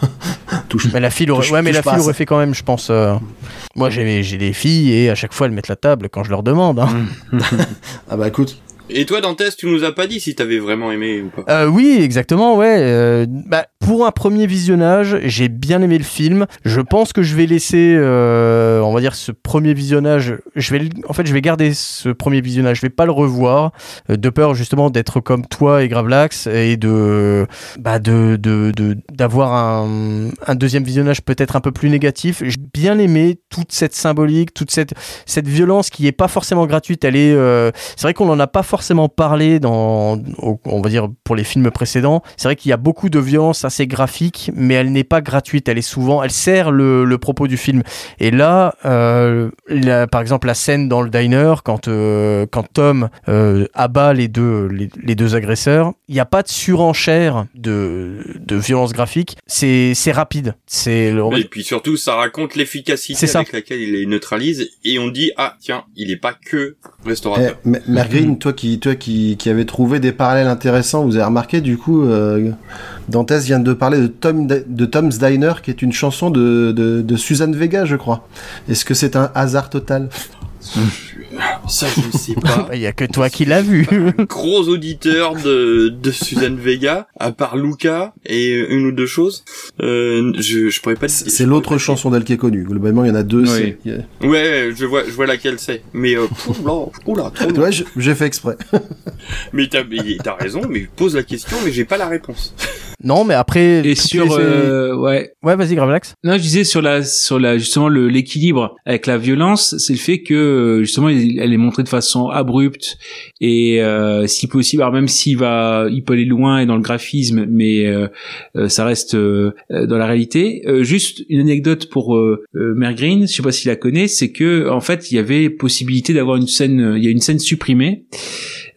touche.
Mais la fille aurait,
Touche-
ouais, mais
touche
la
pas
fille
à
aurait
ça.
fait quand même, je pense. euh, Moi, j'ai, j'ai des filles et à chaque fois, elles mettent la table quand je leur demande. hein.
Ah bah écoute,
Et toi, Dantès, tu nous as pas dit si t'avais vraiment aimé ou pas.
Euh, oui, exactement, ouais. Euh, bah, pour un premier visionnage, j'ai bien aimé le film. Je pense que je vais laisser, euh, on va dire, ce premier visionnage. Je vais, en fait, je vais garder ce premier visionnage. Je vais pas le revoir, euh, de peur justement d'être comme toi et Gravelax et de, bah, de, de, de- d'avoir un, un deuxième visionnage peut-être un peu plus négatif. J'ai bien aimé toute cette symbolique, toute cette, cette violence qui est pas forcément gratuite. Elle est, c'est vrai qu'on en a pas forcément parlé dans, on va dire, pour les films précédents. C'est vrai qu'il y a beaucoup de violence assez graphique, mais elle n'est pas gratuite. Elle est souvent, elle sert le, le propos du film. Et là, euh, la- par exemple, la scène dans le diner, quand, euh, quand Tom euh, abat les deux, les, les deux agresseurs, il n'y a pas de surenchère de, de violence graphique. C'est, c'est rapide. C'est le,
Et puis surtout, ça raconte l'efficacité
C'est ça.
avec laquelle il les neutralise, et on dit ah tiens, il est pas que restaurateur.
Eh, M- Mergreen, toi qui, toi qui, qui avais trouvé des parallèles intéressants, vous avez remarqué du coup, euh, Dantes vient de parler de, Tom, de Tom's Diner, qui est une chanson de, de, de Suzanne Vega, je crois. Est-ce que c'est un hasard total?
Ça, je ne sais pas.
il y a que toi qui l'as vu.
Gros auditeur de, de Suzanne Vega, à part Luca et une ou deux choses. Euh, je, je pourrais pas.
C'est l'autre chanson d'elle qui est connue. Globalement, il y en a deux.
Oui.
Ouais, je vois, je vois laquelle c'est. Mais euh, oula, oula,
j'ai fait exprès.
Mais t'as, mais t'as raison. Mais pose la question, mais j'ai pas la réponse.
Non, mais après.
Et sur, euh, ouais,
Ouais, vas-y, Gravelax.
Non, je disais sur la sur la justement l'équilibre avec la violence, c'est le fait que euh, justement elle est montrée de façon abrupte et euh, si possible, alors même s'il va il peut aller loin et dans le graphisme, mais euh, euh, ça reste euh, dans la réalité. Euh, juste une anecdote pour euh, Mère Green, je sais pas s'il la connaît, c'est que en fait il y avait possibilité d'avoir une scène, il y a une scène supprimée.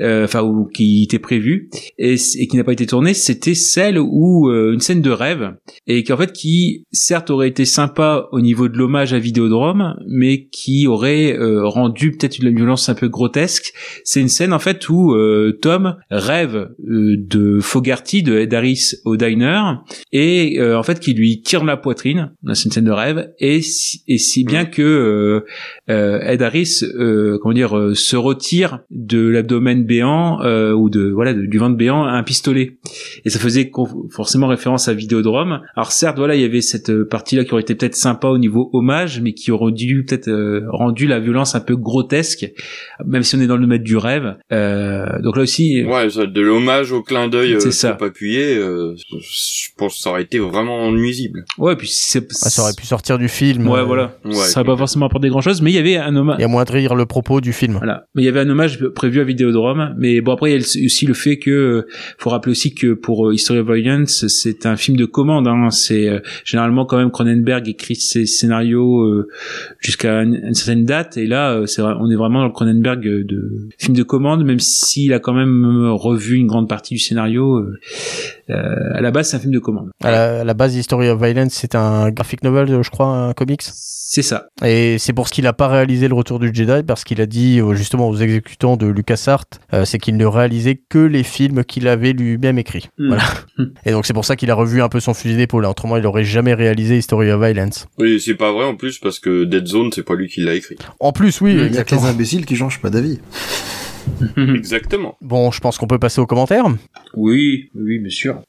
Euh, Enfin, ou qui était prévue et, et qui n'a pas été tournée, c'était celle où euh, une scène de rêve et qui en fait qui certes aurait été sympa au niveau de l'hommage à Vidéodrome, mais qui aurait euh, rendu peut-être une violence un peu grotesque. C'est une scène en fait où euh, Tom rêve de Fogarty, de Ed Harris au diner et en fait qui lui tire la poitrine. C'est une scène de rêve et si, et si bien mm. que Ed Harris, comment dire, se retire de l'abdomen béant ou de voilà du ventre béant un pistolet et ça faisait forcément référence à Vidéodrome. Alors certes, voilà, il y avait cette euh, partie-là qui aurait été peut-être sympa au niveau hommage, mais qui aurait dû peut-être euh, rendu la violence un peu grotesque, même si on est dans le maître du rêve. Euh, donc là aussi,
ouais, de l'hommage au clin d'œil, c'est ça. Pas appuyé. je pense que ça aurait été vraiment nuisible.
Ouais, puis c'est,
ah, ça aurait pu sortir du film.
Ouais, voilà. Ouais, ça va pas forcément apporter grand-chose, mais il y avait un hommage.
Il y a moindrir le propos du film.
Voilà, mais il y avait un hommage prévu à Vidéodrome, mais bon après il y a aussi le fait que faut rappeler aussi que pour History of Violence, c'est un film de commande. Hein. C'est euh, généralement quand même Cronenberg écrit ses scénarios euh, jusqu'à une, certaine date. Et là, euh, on est vraiment dans le Cronenberg de film de commande, même s'il a quand même revu une grande partie du scénario. À la base, c'est un film de commande.
À la, base, History of Violence, c'est un graphic novel, je crois, un comics.
C'est ça.
Et c'est pour ce qu'il a pas réalisé le Retour du Jedi, parce qu'il a dit justement aux exécutants de LucasArts, c'est qu'il ne réalisait que les films qu'il avait lui-même écrits. Hmm. Voilà. Et donc c'est pour ça qu'il a revu un peu son fusil d'épaule. Autrement, il aurait jamais réalisé History of Violence.
Oui, c'est pas vrai en plus parce que Dead Zone, c'est pas lui qui l'a écrit.
En plus, oui.
Il y a que les imbéciles qui changent pas d'avis.
Exactement.
Bon, je pense qu'on peut passer aux commentaires.
Oui, oui, bien sûr.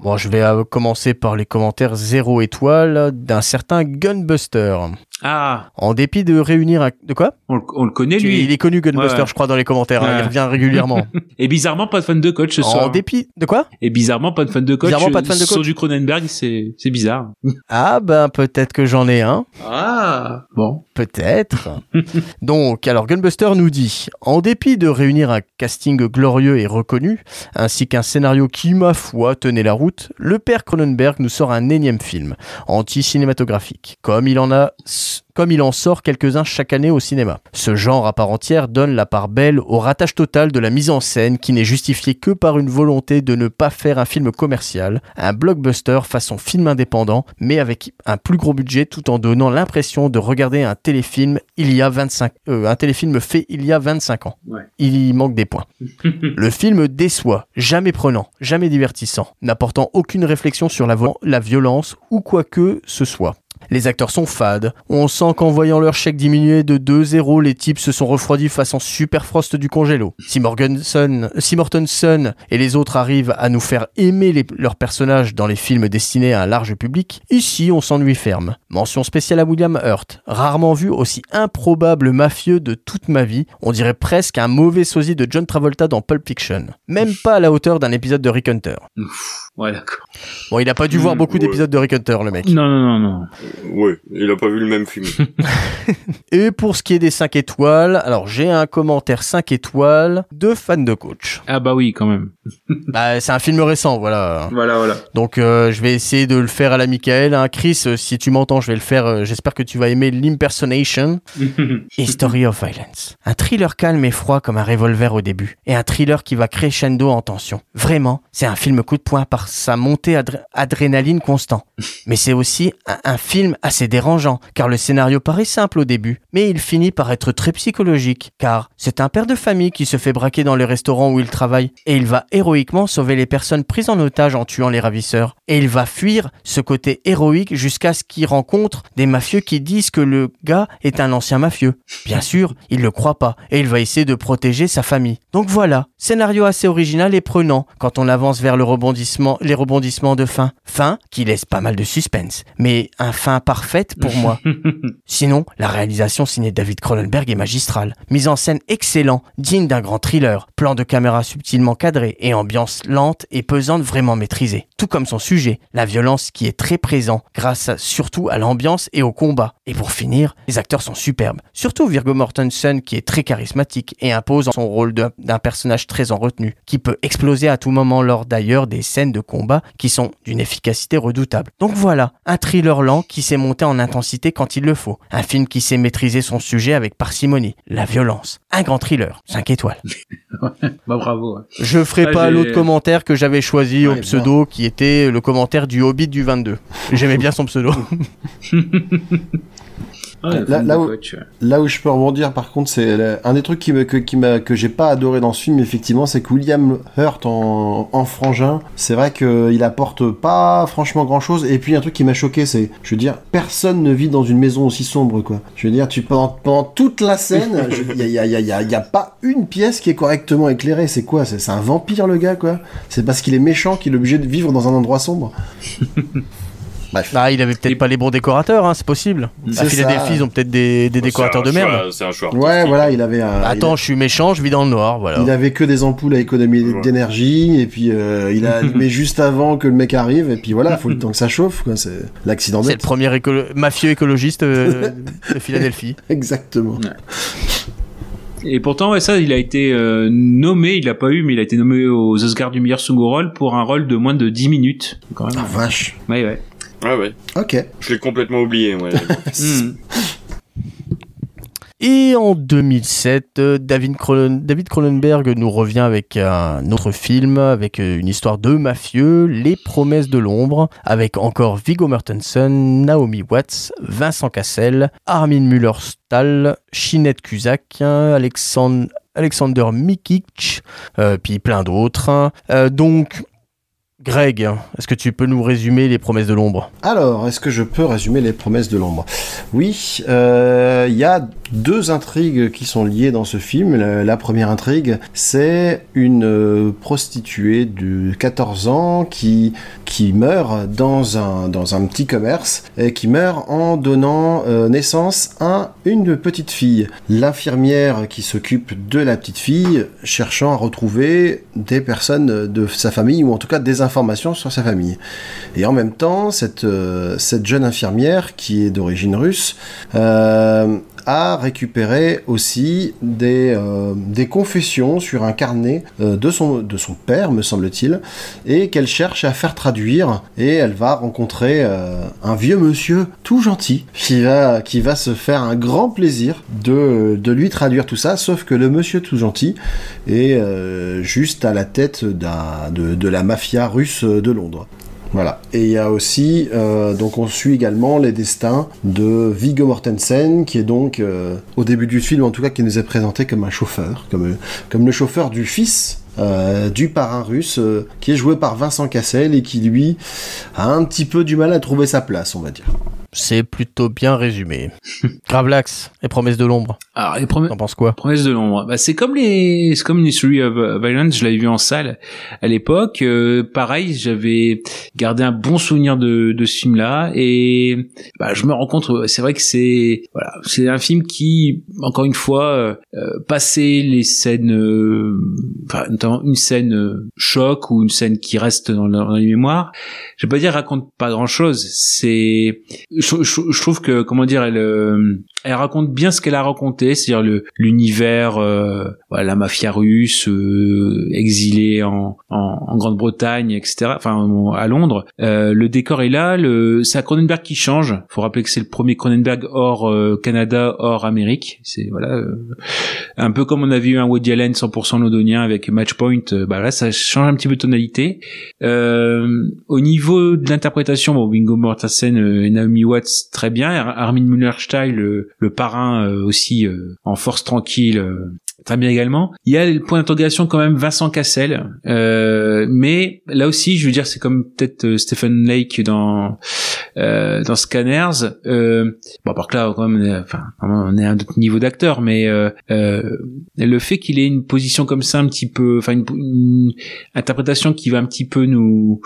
Bon, je vais euh, commencer par les commentaires 0 étoile d'un certain Gunbuster.
Ah.
En dépit de réunir un... De quoi?
On, le connaît, lui.
Il est connu, Gunbuster, je crois, dans les commentaires. Hein. il revient régulièrement.
Et bizarrement, pas de fan de coach ce soir.
En dépit... De quoi?
Et bizarrement, pas de fan de coach. Bizarrement, pas de fan de coach. Sur du Cronenberg, c'est, c'est bizarre.
ah, ben, peut-être que j'en ai un.
Ah. Bon.
Peut-être. Donc, alors, Gunbuster nous dit, en dépit de réunir un casting glorieux et reconnu, ainsi qu'un scénario qui, ma foi, tenait la route, le père Cronenberg nous sort un énième film, anti-cinématographique, comme il en a comme il en sort quelques-uns chaque année au cinéma. Ce genre à part entière donne la part belle au ratage total de la mise en scène qui n'est justifié que par une volonté de ne pas faire un film commercial, un blockbuster façon film indépendant, mais avec un plus gros budget tout en donnant l'impression de regarder un téléfilm il y a 25 euh, un téléfilm fait il y a 25 ans. Il y manque des points. le film déçoit, jamais prenant, jamais divertissant, n'apportant aucune réflexion sur la, la violence ou quoi que ce soit. Les acteurs sont fades. On sent qu'en voyant leur chèque diminuer de 2-0, les types se sont refroidis façon Super Frost du congélo. Si Morganson, si Mortenson et les autres arrivent à nous faire aimer leurs personnages dans les films destinés à un large public, ici on s'ennuie ferme. Mention spéciale à William Hurt, rarement vu aussi improbable mafieux de toute ma vie, on dirait presque un mauvais sosie de John Travolta dans Pulp Fiction. Même pas à la hauteur d'un épisode de Rick Hunter.
ouais, d'accord.
Bon, il a pas dû voir hmm, beaucoup d'épisodes de Rick Hunter, le mec.
Non, non, non, non.
Oui, il a pas vu le même film.
Et pour ce qui est des 5 étoiles, alors j'ai un commentaire 5 étoiles de fan de coach.
Ah bah oui, quand même.
bah, c'est un film récent, voilà.
Voilà, voilà.
Donc euh, je vais essayer de le faire à la Michael. Hein. Chris, euh, si tu m'entends, je vais le faire. Euh, j'espère que tu vas aimer l'impersonation. History of Violence. Un thriller calme et froid comme un revolver au début. Et un thriller qui va crescendo en tension. Vraiment, c'est un film coup de poing par sa montée adrénaline constant. Mais c'est aussi un film assez dérangeant, car le scénario paraît simple au début, mais il finit par être très psychologique, car c'est un père de famille qui se fait braquer dans le restaurant où il travaille, et il va héroïquement sauver les personnes prises en otage en tuant les ravisseurs. Et il va fuir ce côté héroïque jusqu'à ce qu'il rencontre des mafieux qui disent que le gars est un ancien mafieux. Bien sûr, il le croit pas, et il va essayer de protéger sa famille. Donc voilà, scénario assez original et prenant quand on avance vers le rebondissement, les rebondissements de fin. Fin qui laisse pas mal de suspense, mais un fin parfaite pour moi. Sinon, la réalisation signée David Cronenberg est magistrale. Mise en scène excellent, digne d'un grand thriller. Plan de caméra subtilement cadré et ambiance lente et pesante vraiment maîtrisée. Tout comme son sujet, la violence qui est très présent grâce surtout à l'ambiance et au combat. Et pour finir, les acteurs sont superbes. Surtout Virgo Mortensen qui est très charismatique et impose son rôle d'un personnage très en retenue, qui peut exploser à tout moment lors d'ailleurs des scènes de combat qui sont d'une efficacité redoutable. Donc voilà, un thriller lent qui sait monter en intensité quand il le faut. Un film qui sait maîtriser son sujet avec parcimonie. La violence. Un grand thriller. 5 étoiles.
bah bravo. ouais.
Je ferai
Ah,
pas l'autre commentaire que j'avais choisi au pseudo qui était le commentaire du Hobbit du 22. J'aimais bien son pseudo.
Ah,
Là- où-. Là où je peux rebondir, par contre, c'est un des trucs qui me, que, qui que j'ai pas adoré dans ce film, effectivement, c'est que William Hurt en, en frangin, c'est vrai qu'il apporte pas franchement grand chose. Et puis, un truc qui m'a choqué, c'est, je veux dire, personne ne vit dans une maison aussi sombre, quoi. Je veux dire, tu, pendant, pendant toute la scène, il y a, y, a, y, a, y, a, y a pas une pièce qui est correctement éclairée. C'est quoi? C'est c'est un vampire, le gars, quoi? C'est parce qu'il est méchant qu'il est obligé de vivre dans un endroit sombre. Bref.
Ah, il avait peut-être pas les bons décorateurs, hein, c'est possible.
C'est
À Philadelphie,
ça.
ils ont peut-être des, des décorateurs de merde.
C'est un choix.
Ouais, voilà, il avait un.
Attends, je suis méchant, je vis dans le noir, voilà.
Il avait que des ampoules à économie
Ouais.
d'énergie et puis euh, il a allumé juste avant que le mec arrive et puis voilà, faut le temps que ça chauffe quoi, c'est l'accident
C'est le premier mafieux écologiste euh, de Philadelphie.
Exactement.
Et pourtant, ouais, ça, il a été euh, nommé, il l'a pas eu, mais il a été nommé aux Oscars du meilleur second rôle pour un rôle de moins de 10 minutes. Quand même.
Ah vache.
Ouais, ouais.
Ouais, ouais.
OK.
Je l'ai complètement oublié, ouais.
Hmm.
Et en 2007, euh, David, Cronen- David Cronenberg nous revient avec un autre film, avec euh, une histoire de mafieux, Les Promesses de l'ombre, avec encore Viggo Mortensen, Naomi Watts, Vincent Cassel, Armin Müller-Stahl, Shinette Cusack, Alexandre Alexander Mikic, euh, puis plein d'autres. Euh, donc, Greg, est-ce que tu peux nous résumer Les Promesses de l'ombre?
Alors, est-ce que je peux résumer les promesses de l'ombre? Oui, euh, il y a deux intrigues qui sont liées dans ce film. La, première intrigue, c'est une euh, prostituée de 14 ans qui, qui meurt dans un, dans un petit commerce et qui meurt en donnant euh, naissance à une petite fille. L'infirmière qui s'occupe de la petite fille cherchant à retrouver des personnes de sa famille ou en tout cas des sur sa famille. Et en même temps, cette, euh, cette jeune infirmière, qui est d'origine russe, euh, a récupéré aussi des, euh, des confessions sur un carnet euh, de, son, père, me semble-t-il, et qu'elle cherche à faire traduire. Et elle va rencontrer euh, un vieux monsieur tout gentil qui va, se faire un grand plaisir de, de lui traduire tout ça, sauf que le monsieur tout gentil est juste à la tête de, de la mafia russe de Londres. Voilà. Et il y a aussi, euh, donc on suit également les destins de Viggo Mortensen, qui est donc, euh, au début du film en tout cas, qui nous est présenté comme un chauffeur, comme, euh, le chauffeur du fils du parrain russe, qui est joué par Vincent Cassel et qui lui a un petit peu du mal à trouver sa place, on va dire.
C'est plutôt bien résumé. Gravelax, Les Promesses de l'ombre,
Alors, les promesses.
t'en penses quoi?
Promesse de l'ombre. Bah, c'est comme les, c'est comme une History of of Violence. Je l'avais vu en salle à l'époque. Euh, pareil, j'avais gardé un bon souvenir de, de ce film-là et bah, je me rends compte. euh, C'est vrai que c'est, voilà, c'est un film qui, encore une fois, euh, euh, passer les scènes, euh, enfin, notamment une scène euh, choc ou une scène qui reste dans, dans les mémoires. Je vais pas dire raconte pas grand-chose. C'est, je, je- trouve que, comment dire, elle. euh, elle raconte bien ce qu'elle a raconté, c'est-à-dire le l'univers, euh, la mafia russe, euh, exilée en, en, en Grande-Bretagne, etc. Enfin, à Londres. Euh, le décor est là. Le, c'est à Cronenberg qui change. Faut rappeler que c'est le premier Cronenberg hors euh, Canada, hors Amérique. C'est voilà, euh, un peu comme on avait eu un Woody Allen 100% londonien avec Matchpoint. bah là, ça change un petit peu de tonalité. Au niveau de l'interprétation, bon, Bingo Mortensen et Naomi Très bien, Ar- Armin Muller-Stahl le, le parrain euh, aussi euh, en force tranquille. Très bien également. Il y a le point d'interrogation quand même Vincent Cassel, euh, mais là aussi, je veux dire, c'est comme peut-être euh, Stephen Lake dans euh, dans Scanners. Euh, bon, par que là, quand même, on est, enfin, on est à un autre niveau d'acteur, mais euh, euh, le fait qu'il ait une position comme ça, un petit peu, enfin, une, une interprétation qui va un petit peu nous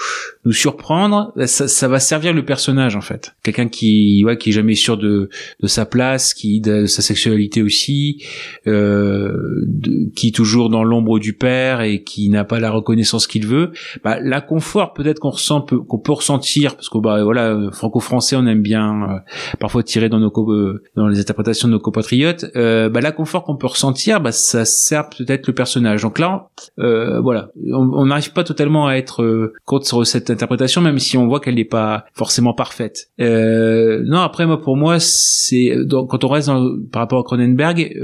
nous surprendre, ça, ça va servir le personnage en fait. Quelqu'un qui, ouais, qui est jamais sûr de de sa place, qui de sa sexualité aussi. Euh, de- qui est toujours dans l'ombre du père et qui n'a pas la reconnaissance qu'il veut, bah, l'inconfort peut-être qu'on ressent, qu'on peut ressentir, parce que bah voilà, franco-français, on aime bien euh, parfois tirer dans nos euh, dans les interprétations de nos compatriotes. Euh, bah, l'inconfort qu'on peut ressentir, bah, ça sert peut-être le personnage. Donc là, euh, voilà, on n'arrive pas totalement à être euh, contre cette interprétation, même si on voit qu'elle n'est pas forcément parfaite. Euh, non, après moi, pour moi, c'est quand on reste dans, par rapport à Cronenberg,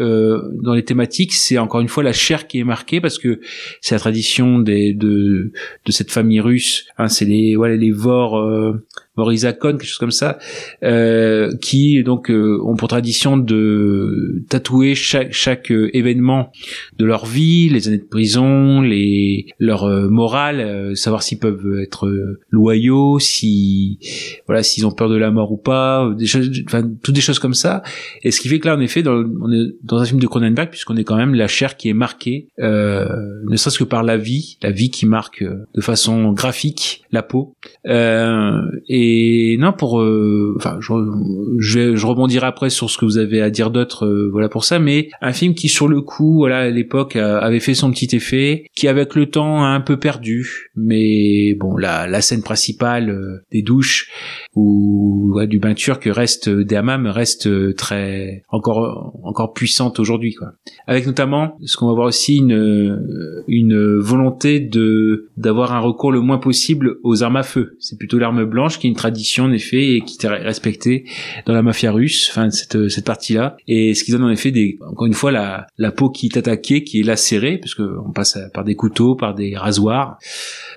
dans les thématiques, c'est encore une fois la chair qui est marquée parce que c'est la tradition des de de cette famille russe. Hein, c'est les voilà les Vor euh, Vorizakon, quelque chose comme ça, euh, qui donc euh, ont pour tradition de tatouer chaque chaque euh, événement de leur vie, les années de prison, les leur euh, morale, euh, savoir s'ils peuvent être loyaux, si voilà s'ils ont peur de la mort ou pas, des choses, enfin toutes des choses comme ça. Et ce qui fait que là en effet, dans, on est dans un film de Cronenberg puisqu'on est quand même la chair qui est marquée, ne serait-ce que par la vie, la vie qui marque de façon graphique la peau. Euh, non pour, euh, enfin je, je, rebondirai après sur ce que vous avez à dire d'autre, euh, voilà pour ça. Mais un film qui sur le coup, voilà à l'époque euh, avait fait son petit effet, qui avec le temps a un peu perdu. Mais bon, la, scène principale euh, des douches ou du bain turc reste des hammams reste très encore encore puissante aujourd'hui quoi. Avec notamment ce qu'on va voir aussi une une volonté de d'avoir un recours le moins possible aux armes à feu. C'est plutôt l'arme blanche qui est une tradition en effet et qui est respectée dans la mafia russe, enfin cette cette partie-là et ce qui donne en effet des encore une fois la la peau qui est attaquée, qui est lacérée puisque on passe par des couteaux, par des rasoirs.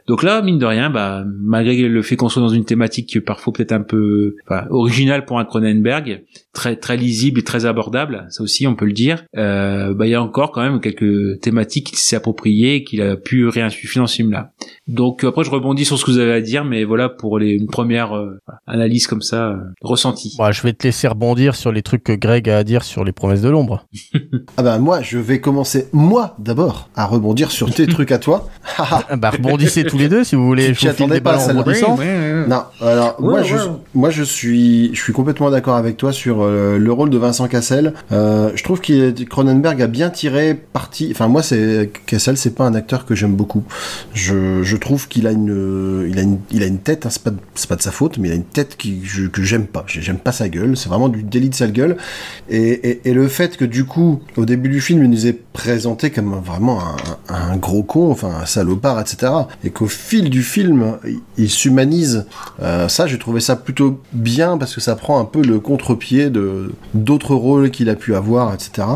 Donc là, mine de rien, bah, malgré le fait qu'on soit dans une thématique parfois peut-être un peu enfin, originale pour un Cronenberg, très très lisible et très abordable, ça aussi on peut le dire, euh, bah, il y a encore quand même quelques thématiques qu'il s'est appropriées et qu'il a pu réinsuffler dans ce film-là. Donc après, je rebondis sur ce que vous avez à dire, mais voilà pour les une première euh, analyse comme ça euh, ressentie.
Bah, je vais te laisser rebondir sur les trucs que Greg a à dire sur les promesses de l'ombre.
Ah bah moi, je vais commencer, moi, d'abord, à rebondir sur tes trucs à toi.
Ah bah, rebondissez tous les deux si vous voulez.
Tu
je vous des
pas
balles en
celle-là.
rebondissant.
Non, alors moi, je, moi je suis, je suis complètement d'accord avec toi sur euh, le rôle de Vincent Cassel. Euh, je trouve que Cronenberg a bien tiré parti. Enfin moi, c'est Cassel, c'est pas un acteur que j'aime beaucoup. Je, je trouve qu'il a une, il a une, il a une tête. Hein, c'est pas, pas de sa faute, mais il a une tête qui, je- que j'aime pas. J'aime pas sa gueule. C'est vraiment du délit de sale gueule. Et, le fait que du coup, au début du film, il nous est présenté comme vraiment un, gros con, enfin un salopard, etc. Et qu'au fil du film, il, il s'humanise. Euh, ça, j'ai trouvé ça plutôt bien parce que ça prend un peu le contre-pied de d'autres rôles qu'il a pu avoir, etc.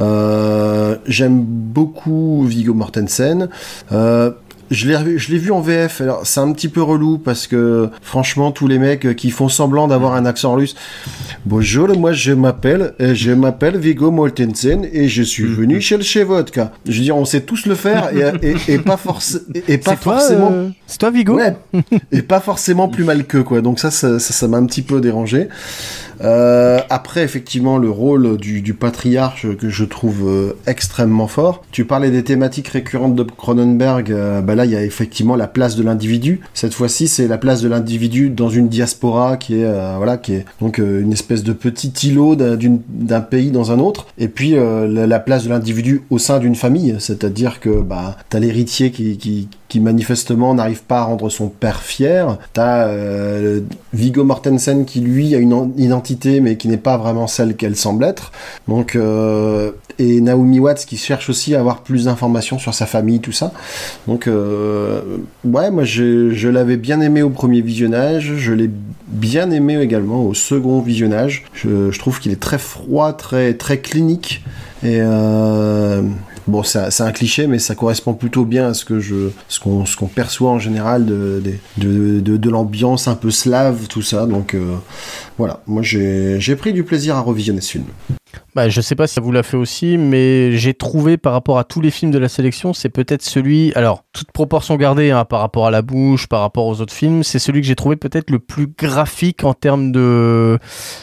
Euh, J'aime beaucoup Viggo Mortensen. Euh, je l'ai revu- je l'ai vu en VF. Alors c'est un petit peu relou parce que franchement tous les mecs qui font semblant d'avoir un accent russe. Bonjour, moi je m'appelle euh, je m'appelle Viggo Mortensen et je suis venu chez le chez Vodka. Je veux dire on sait tous le faire et, et, et pas forcément et pas
C'est toi,
forcément
euh, c'est toi Vigo?
Ouais, et pas forcément plus mal que quoi. Donc ça, ça, ça ça m'a un petit peu dérangé. Euh, après, effectivement, le rôle du, du patriarche que je trouve euh, extrêmement fort. Tu parlais des thématiques récurrentes de Cronenberg. euh, bah là, il y a effectivement la place de l'individu. Cette fois-ci, c'est la place de l'individu dans une diaspora qui est euh, voilà, qui est donc une espèce de petit îlot d'un pays dans un autre. Et puis la, la place de l'individu au sein d'une famille, c'est-à-dire que bah t'as l'héritier qui, qui qui manifestement n'arrive pas à rendre son père fier. T'as euh, Viggo Mortensen qui lui a une en- identité mais qui n'est pas vraiment celle qu'elle semble être. Donc euh, et Naomi Watts qui cherche aussi à avoir plus d'informations sur sa famille, tout ça. Donc euh, ouais, moi je, je l'avais bien aimé au premier visionnage, je l'ai bien aimé également au second visionnage. Je, je trouve qu'il est très froid, très très clinique et euh, Bon, c'est un- cliché, mais ça correspond plutôt bien à ce que je, ce qu'on, perçoit en général de, de, de, l'ambiance un peu slave, tout ça. Donc euh, voilà, moi j'ai pris du plaisir à revisionner ce film.
Bah, je sais pas si ça vous l'a fait aussi, mais j'ai trouvé par rapport à tous les films de la sélection, c'est peut-être celui, alors toute proportion gardée hein, par rapport à la bouche, par rapport aux autres films, c'est celui que j'ai trouvé peut-être le plus graphique en termes de,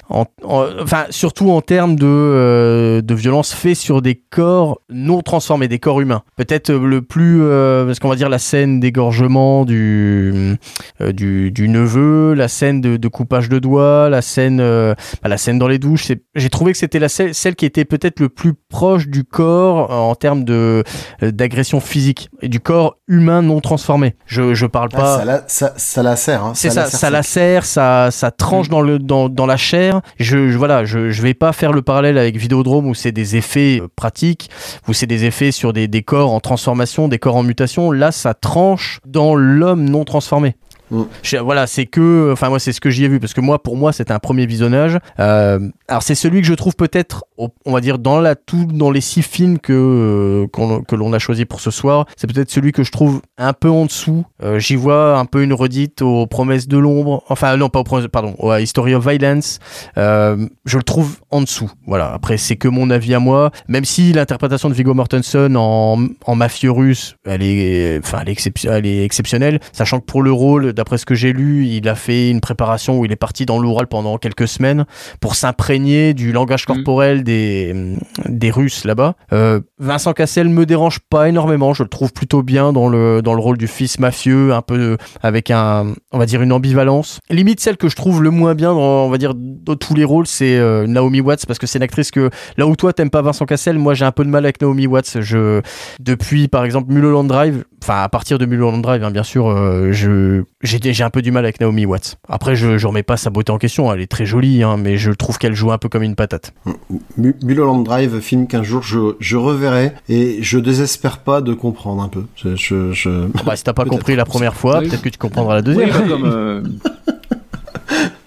en- en- enfin surtout en termes de, euh, de violence fait sur des corps non transformés, des corps humains. Peut-être euh, le plus, euh, parce qu'on va dire la scène d'égorgement du, euh, du, neveu, la scène de, coupage de doigts, la scène, euh, la scène dans les douches. J'ai trouvé que c'était la scène celle, celle qui était peut-être le plus proche du corps euh, en termes de euh, d'agression physique et du corps humain non transformé. Je je parle
Ah,
pas.
ça, la, ça, ça lacère. Hein,
C'est ça,
lacère
ça
sec.
lacère, ça, ça tranche dans le dans, dans la chair. Je, je- voilà, je, je vais pas faire le parallèle avec Vidéodrome où c'est des effets euh, pratiques, où c'est des effets sur des, des corps en transformation, des corps en mutation. Là, ça tranche dans l'homme non transformé.
Mm.
Voilà, c'est que, enfin moi c'est ce que j'y ai vu parce que moi pour moi c'était un premier visionnage. Euh, alors c'est celui que je trouve peut-être, on va dire dans la tout dans les six films que euh, que l'on a choisi pour ce soir, c'est peut-être celui que je trouve un peu en dessous. Euh, J'y vois un peu une redite aux promesses de l'ombre, enfin non pas aux promesses, pardon, à History of Violence. Je le trouve en dessous. Voilà. Après c'est que mon avis à moi, même si l'interprétation de Viggo Mortensen en, en mafieux russe, elle est, enfin elle est exceptionnelle, sachant que pour le rôle d'après ce que j'ai lu, il a fait une préparation où il est parti dans l'Oural pendant quelques semaines pour s'imprégner du langage
Mm.
corporel des, des Russes là-bas. Euh, Vincent Cassel me dérange pas énormément, je le trouve plutôt bien dans le, dans le rôle du fils mafieux, un peu avec un, on va dire une ambivalence. Limite celle que je trouve le moins bien dans, on va dire, dans tous les rôles, c'est euh, Naomi Watts parce que c'est une actrice que là où toi t'aimes pas Vincent Cassel, moi j'ai un peu de mal avec Naomi Watts. Je, depuis par exemple Mulholland Drive, enfin à partir de Mulholland Drive, hein, bien sûr, euh, je j'ai un peu du mal avec Naomi Watts. Après, je, je remets pas sa beauté en question, elle est très jolie, hein, mais je trouve qu'elle joue un peu comme une patate.
Mu- Mulholland Drive, film qu'un jour je, je reverrai et je désespère pas de comprendre un peu. Je, je, je-
Bah, si t'as pas compris la première fois,
Oui.
peut-être que tu comprendras la deuxième.
comme. euh,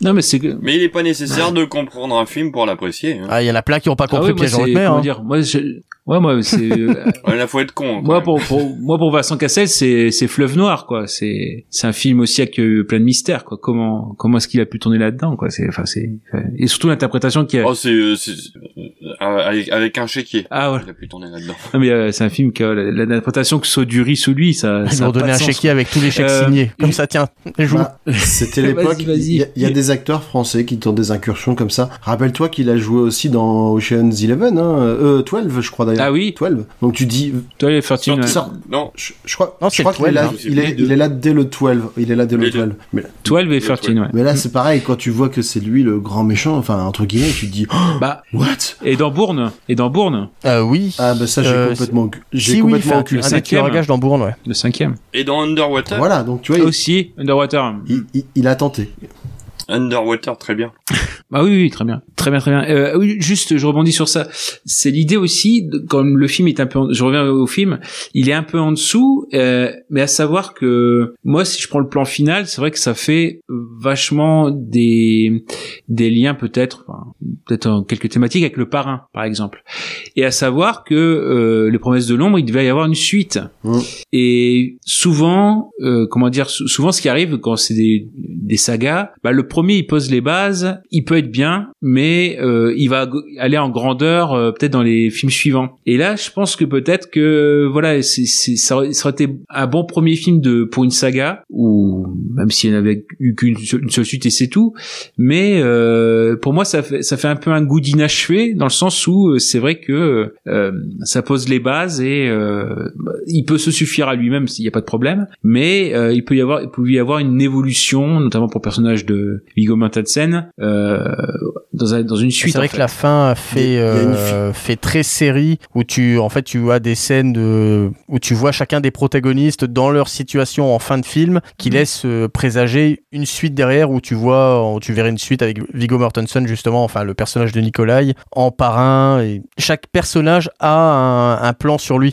non mais c'est que.
Mais il est pas nécessaire de comprendre un film pour l'apprécier. Hein.
Ah, il y en a plein qui ont pas
Ah
compris
ouais, moi,
Piège en haute mer. hein.
dire, moi, je- ouais, moi, c'est, euh,
Ouais, là, faut être con. quand
moi, pour, pour, moi, pour Vincent Cassel, c'est, c'est Fleuve Noir, quoi. C'est, c'est un film aussi avec plein de mystères, quoi. Comment, comment est-ce qu'il a pu tourner là-dedans, quoi? C'est, enfin, c'est, et surtout l'interprétation qui a,
Oh, c'est, euh, c'est- euh, avec, avec un chéquier.
ah ouais.
Il a pu tourner là-dedans.
Non, mais euh, c'est un film que la- la- l'interprétation que soit du riz ou lui, ça,
Ils
ça
ont
a
donné un
sens,
chéquier avec tous les chèques
Euh,
signés. Comme ça, tiens, joue.
Bah, C'était l'époque.
vas-y.
Il y, a- il y a des acteurs français qui tentent des incursions comme ça. Rappelle-toi qu'il a joué aussi dans Ocean's Eleven, hein, euh, 12, je crois d'ailleurs.
Ah oui.
12. Donc tu dis,
Toi, les Fortune,
Sorti-
ouais.
sort-
Non,
je, je crois,
Non,
je
c'est
crois
le
qu'il est,
12,
là,
hein.
il, est, il est là dès le 12. Il est là dès le
Les deux.
12. Mais,
12 et 13, ouais.
mais là, c'est pareil, quand tu vois que c'est lui le grand méchant, enfin, entre guillemets, tu te dis, oh,
Bah,
what?
et dans Bourne, et dans Bourne,
Euh, oui.
Ah, bah ça, j'ai
Euh,
complètement, j'ai
si oui, il fait
complètement
un,
occulté.
un des
cinquième.
tueurs à gages dans Bourne, ouais.
le cinquième.
et dans Underwater?
Voilà, donc tu vois, il,
Aussi, Underwater.
il, il- il a tenté.
Underwater, très bien.
Ah oui, oui, très bien, très bien, très bien. Euh, oui, juste, je rebondis sur ça. C'est l'idée aussi, comme le film est un peu, en- je reviens au film, il est un peu en dessous, euh, mais à savoir que moi, si je prends le plan final, c'est vrai que ça fait vachement des des liens peut-être, enfin, peut-être en quelques thématiques avec le parrain, par exemple. Et à savoir que euh, les promesses de l'ombre, il devait y avoir une suite.
Mm.
Et souvent, euh, comment dire, sou- souvent ce qui arrive quand c'est des, des sagas, bah, le premier il pose les bases, il peut être bien, mais euh, il va aller en grandeur euh, peut-être dans les films suivants. Et là, je pense que peut-être que voilà, c'est, c'est, ça, ça aurait été un bon premier film de pour une saga, ou même s'il n'y avait eu qu'une seule, suite et c'est tout. Mais euh, pour moi, ça fait ça fait un peu un goût d'inachevé dans le sens où euh, c'est vrai que ça pose les bases et il peut se suffire à lui-même s'il n'y a pas de problème, mais il peut y avoir il peut y avoir une évolution, notamment pour le personnage de Viggo Mortensen euh, dans un- dans une suite.
C'est vrai
en
que la fin fait, euh, fait très série où tu, en fait, tu as des scènes de, où tu vois chacun des protagonistes dans leur situation en fin de film qui
Mhm.
laisse euh, présager une suite derrière où tu vois, où tu verrais une suite avec Viggo Mortensen justement, enfin le personnage de Nikolai en parrain et chaque personnage a un, un plan sur lui.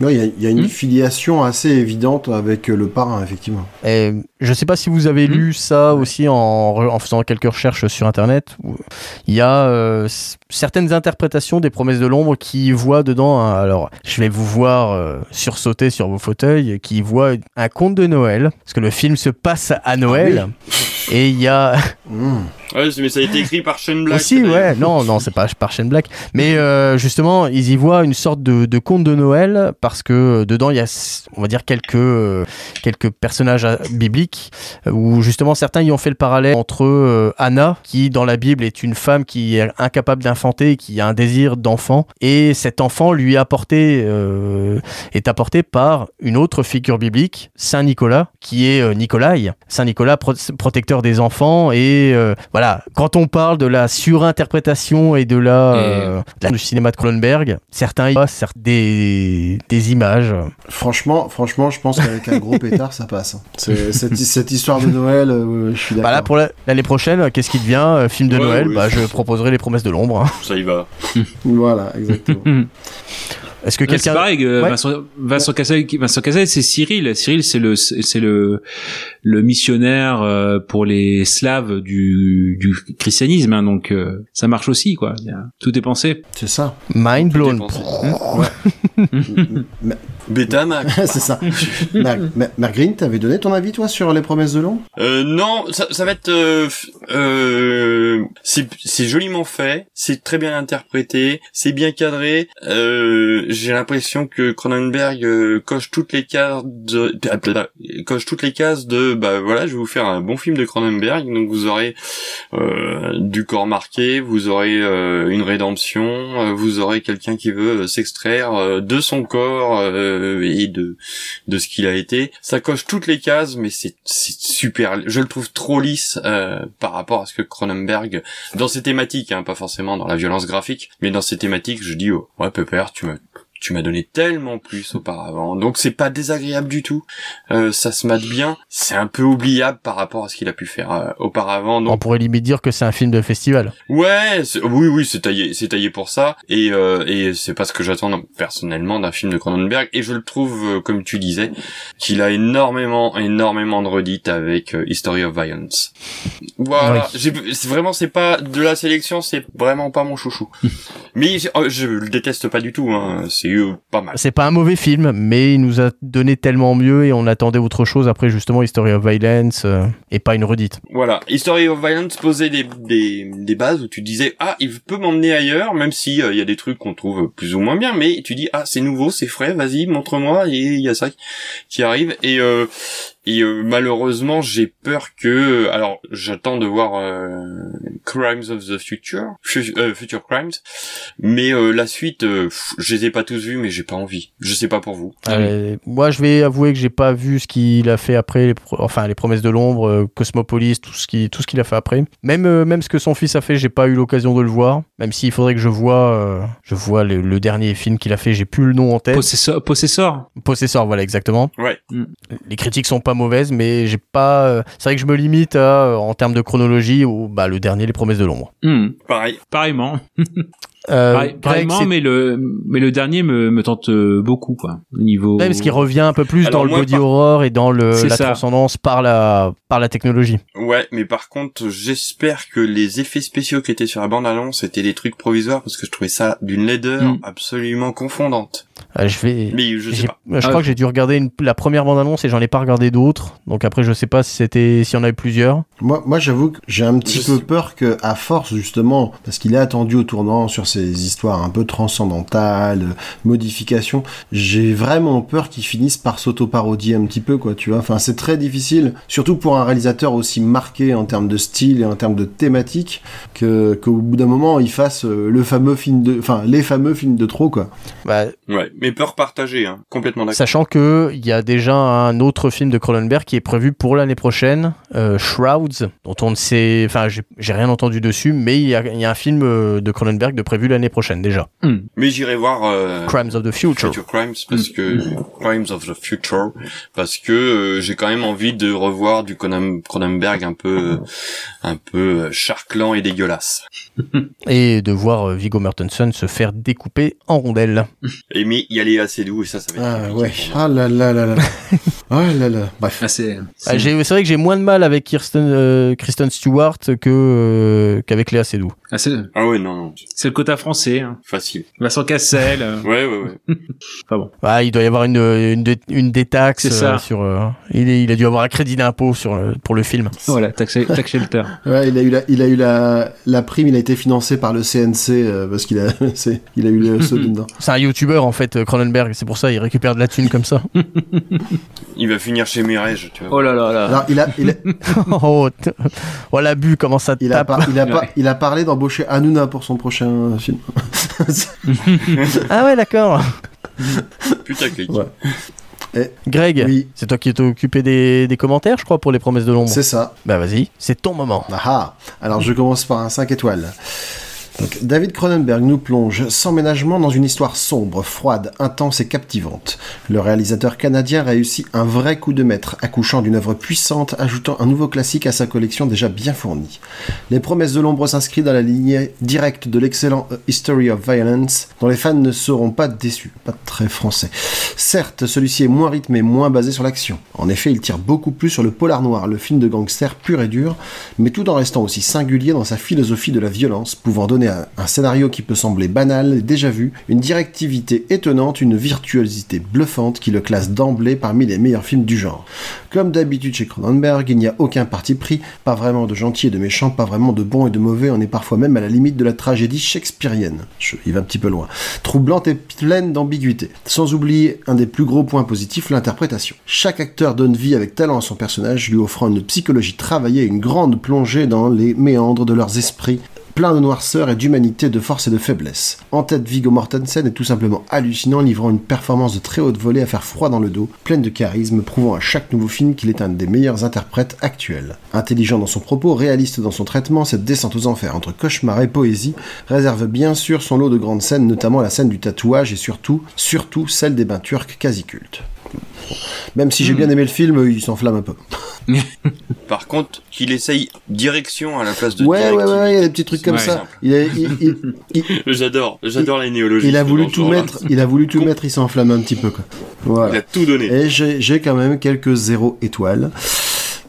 Ouais, Il y a, il y a une
Hmm.
filiation assez évidente avec le parrain, effectivement.
Et je sais pas si vous avez
Mhm.
lu ça aussi en, faisant quelques recherches sur internet. Il y a euh, certaines interprétations des promesses de l'ombre qui voient dedans. un- alors, je vais vous voir euh, sursauter sur vos fauteuils, qui voient un conte de Noël, parce que le film se passe à Noël. Et il y a.
Ouais, mais ça a été écrit par Shane Black.
aussi, ouais, non, non, c'est pas par Shane Black, mais euh, justement, ils y voient une sorte de, de conte de Noël parce que euh, dedans il y a, on va dire quelques euh, quelques personnages bibliques où justement certains y ont fait le parallèle entre euh, Anna qui dans la Bible est une femme qui est incapable d'infanter, qui a un désir d'enfant et cet enfant lui est apporté est apporté par une autre figure biblique, Saint Nicolas, qui est Nicolai, Saint Nicolas pro- protecteur des enfants et euh, voilà, quand on parle de la surinterprétation et de la,
Et-
euh, de la- du cinéma de Cronenberg, certains y passent certes des, des images.
Franchement, franchement, je pense qu'avec un gros pétard, ça passe. hein. C'est- Cette, cette histoire de Noël, euh, je suis d'accord.
Bah là, pour la- l'année prochaine, qu'est-ce qui devient Film de
Ouais,
Noël?
oui.
Bah, je proposerai Les Promesses de l'ombre. hein.
Ça y va.
Voilà, exactement.
Est-ce que
Ouais, C'est
quelqu'un.
pareil,
Ouais.
Vincent, Vincent Cassel, Vincent Cassel, c'est Cyril. Cyril, c'est le, c'est le, le missionnaire euh, pour les Slaves du, du christianisme, hein, donc euh, ça marche aussi, quoi. Tout est pensé.
C'est ça.
Mind blown.
Dépensé.
Ma-
Betamax.
c'est ça. Mar Ma- Margreen, t'avais donné ton avis, toi, sur les promesses de l'ombre
Euh, non, ça, ça va être, euh, euh, c'est c'est joliment fait, c'est très bien interprété, c'est bien cadré. Euh, J'ai l'impression que Cronenberg euh, coche toutes les cases de, coche toutes les cases de, bah voilà, je vais vous faire un bon film de Cronenberg, donc vous aurez euh, du corps marqué, vous aurez euh, une rédemption, euh, vous aurez quelqu'un qui veut s'extraire euh, de son corps euh, et de de ce qu'il a été. Ça coche toutes les cases, mais c'est super. Je le trouve trop lisse euh, par rapport à ce que Cronenberg dans ses thématiques, hein, pas forcément dans la violence graphique, mais dans ses thématiques, je dis oh, ouais Pepper, tu m'as tu m'as donné tellement plus auparavant. Donc c'est pas désagréable du tout. Euh, ça se mate bien. C'est un peu oubliable par rapport à ce qu'il a pu faire euh, auparavant.
On pourrait limite dire que c'est un film de festival.
Ouais, oui, oui, c'est taillé, c'est taillé pour ça, et euh, et c'est pas ce que j'attends personnellement d'un film de Cronenberg, et je le trouve, euh, comme tu disais, qu'il a énormément, énormément de redites avec euh, History of Violence. Voilà,
Oui.
vraiment, c'est pas de la sélection, c'est vraiment pas mon chouchou. Mais je, oh, je le déteste pas du tout, hein, c'est pas mal.
C'est pas un mauvais film, mais il nous a donné tellement mieux et on attendait autre chose après justement History of Violence euh, et pas une redite.
Voilà, History of Violence posait des, des, des bases où tu disais ah il peut m'emmener ailleurs même si euh, il y a des trucs qu'on trouve plus ou moins bien mais tu dis ah c'est nouveau c'est frais vas-y montre-moi et il y a ça qui arrive et euh, et euh, malheureusement j'ai peur que alors j'attends de voir euh, Crimes of the Future Fu- euh, Future Crimes mais euh, la suite euh, pff, je les ai pas tous vus mais j'ai pas envie je sais pas pour vous
Euh, moi, je vais avouer que j'ai pas vu ce qu'il a fait après, les pro- enfin les promesses de l'ombre, euh, Cosmopolis, tout ce qui, tout ce qu'il a fait après. Même, euh, même ce que son fils a fait, j'ai pas eu l'occasion de le voir. Même s'il faudrait que je vois, euh, je vois le, le dernier film qu'il a fait, j'ai plus le nom en tête.
Possessor, Possessor.
Possessor, voilà exactement.
ouais
Les critiques sont pas mauvaises, mais j'ai pas. euh, c'est vrai que je me limite à, euh, en termes de chronologie, au bah le dernier, les promesses de l'ombre.
Hmm.
pareil
Pareillement.
Euh,
Pareil- pareillement, mais le, mais le dernier me, me tente euh, beaucoup, quoi. Au niveau.
Ouais, parce qu'il revient un peu plus
Alors,
dans le body
par-
horror et dans le, la
ça.
transcendance par la, par la technologie.
Ouais, mais par contre, j'espère que les effets spéciaux qui étaient sur la bande-annonce étaient des trucs provisoires parce que je trouvais ça d'une laideur
Mm.
absolument confondante.
Euh, je vais.
Mais je sais
j'ai-
pas.
Je
Ah,
crois que j'ai dû regarder une- la première bande-annonce et j'en ai pas regardé d'autres. Donc après, je sais pas si c'était, s'il y en avait plusieurs.
Moi, moi j'avoue que j'ai un petit
Je
peu
sais.
peur que, à force, justement, parce qu'il est attendu au tournant sur ces histoires un peu transcendantales, modifications, j'ai vraiment peur qu'il finisse par s'auto-parodier un petit peu, quoi, tu vois. Enfin, c'est très difficile, surtout pour un réalisateur aussi marqué en termes de style et en termes de thématique, que, qu'au bout d'un moment, il fasse euh, le fameux film de, enfin, les fameux films de trop, quoi.
Bah,
Ouais, mais peur partagée, hein. Complètement d'accord.
sachant que il y a déjà un autre film de Cronenberg qui est prévu pour l'année prochaine, euh, Shrouds, dont on ne sait, enfin, j'ai j'ai rien entendu dessus, mais il y y a un film euh, de Cronenberg de prévu l'année prochaine déjà.
Hmm.
Mais j'irai voir euh,
Crimes of the Future.
Future Crimes parce que Crimes of the Future parce que euh, j'ai quand même envie de revoir du Conan- Cronenberg un peu un peu euh, charclant et dégueulasse.
Et de voir euh, Viggo Mortensen se faire découper en rondelles.
Et mais y aller assez doux et ça ça va être
Ah, ouais. Ah là là là là. ah là là. Bref.
Ah, c'est,
Ah, c'est vrai que j'ai moins de mal avec Kirsten, euh, Kristen Stewart que euh, qu'avec Léa Seydoux.
ah,
Ah ouais non, non
c'est le français. Hein.
facile.
Vincent Cassel. euh,
Ouais ouais ouais.
Enfin bon.
Ah, il doit y avoir une, une, dé- une détaxe
C'est ça.
euh, sur. euh, il, est- il a dû avoir un crédit d'impôt sur pour le film.
Voilà, tax, tax shelter.
Ouais, il a eu la, il a eu la, la prime, il a été financé par le CNC euh, parce qu'il a, c'est, il a eu le saut dedans.
C'est un youtubeur en fait, euh, Cronenberg. C'est pour ça il récupère de la thune comme ça.
Il va finir chez tu vois.
Oh là là là.
Alors, il a, il a,
oh, oh l'abus, comment ça
il a,
tape.
par- il a, pas-
Ouais.
il a parlé d'embaucher Hanouna pour son prochain film.
Ah ouais, d'accord.
Putaclic.
Ouais.
Greg,
Oui.
c'est toi qui t'es occupé des, des commentaires, je crois, pour les promesses de l'ombre.
C'est ça.
Bah vas-y, c'est ton moment.
Ah ah. Alors je commence par un 5 étoiles. David Cronenberg nous plonge sans ménagement dans une histoire sombre, froide, intense et captivante. Le réalisateur canadien réussit un vrai coup de maître, accouchant d'une œuvre puissante, ajoutant un nouveau classique à sa collection déjà bien fournie. Les promesses de l'ombre s'inscrivent dans la lignée directe de l'excellent History of Violence, dont les fans ne seront pas déçus. Pas très français. Certes, celui-ci est moins rythmé, moins basé sur l'action. En effet, il tire beaucoup plus sur le polar noir, le film de gangster pur et dur, mais tout en restant aussi singulier dans sa philosophie de la violence, pouvant donner un, scénario qui peut sembler banal, déjà vu, une directivité étonnante, une virtuosité bluffante qui le classe d'emblée parmi les meilleurs films du genre. Comme d'habitude chez Cronenberg, il n'y a aucun parti pris, pas vraiment de gentil et de méchant, pas vraiment de bon et de mauvais, on est parfois même à la limite de la tragédie shakespearienne. Je- il va un petit peu loin. Troublante et pleine d'ambiguïté. Sans oublier un des plus gros points positifs, l'interprétation. Chaque acteur donne vie avec talent à son personnage, lui offrant une psychologie travaillée et une grande plongée dans les méandres de leurs esprits plein de noirceur et d'humanité, de force et de faiblesse. En tête, Viggo Mortensen est tout simplement hallucinant, livrant une performance de très haute volée à faire froid dans le dos, pleine de charisme, prouvant à chaque nouveau film qu'il est un des meilleurs interprètes actuels. Intelligent dans son propos, réaliste dans son traitement, cette descente aux enfers entre cauchemar et poésie réserve bien sûr son lot de grandes scènes, notamment la scène du tatouage et surtout, surtout celle des bains turcs quasi cultes. Même si j'ai bien aimé le film, il s'enflamme un peu.
Par contre, qu'il essaye direction à la place de
Ouais, ouais, ouais, il y a des petits trucs comme ça.
J'adore, j'adore les néologismes.
il a voulu tout mettre, il a voulu tout mettre, il s'enflamme un petit peu quoi. Voilà.
Il a tout donné.
Et j'ai j'ai quand même quelques zéro étoiles.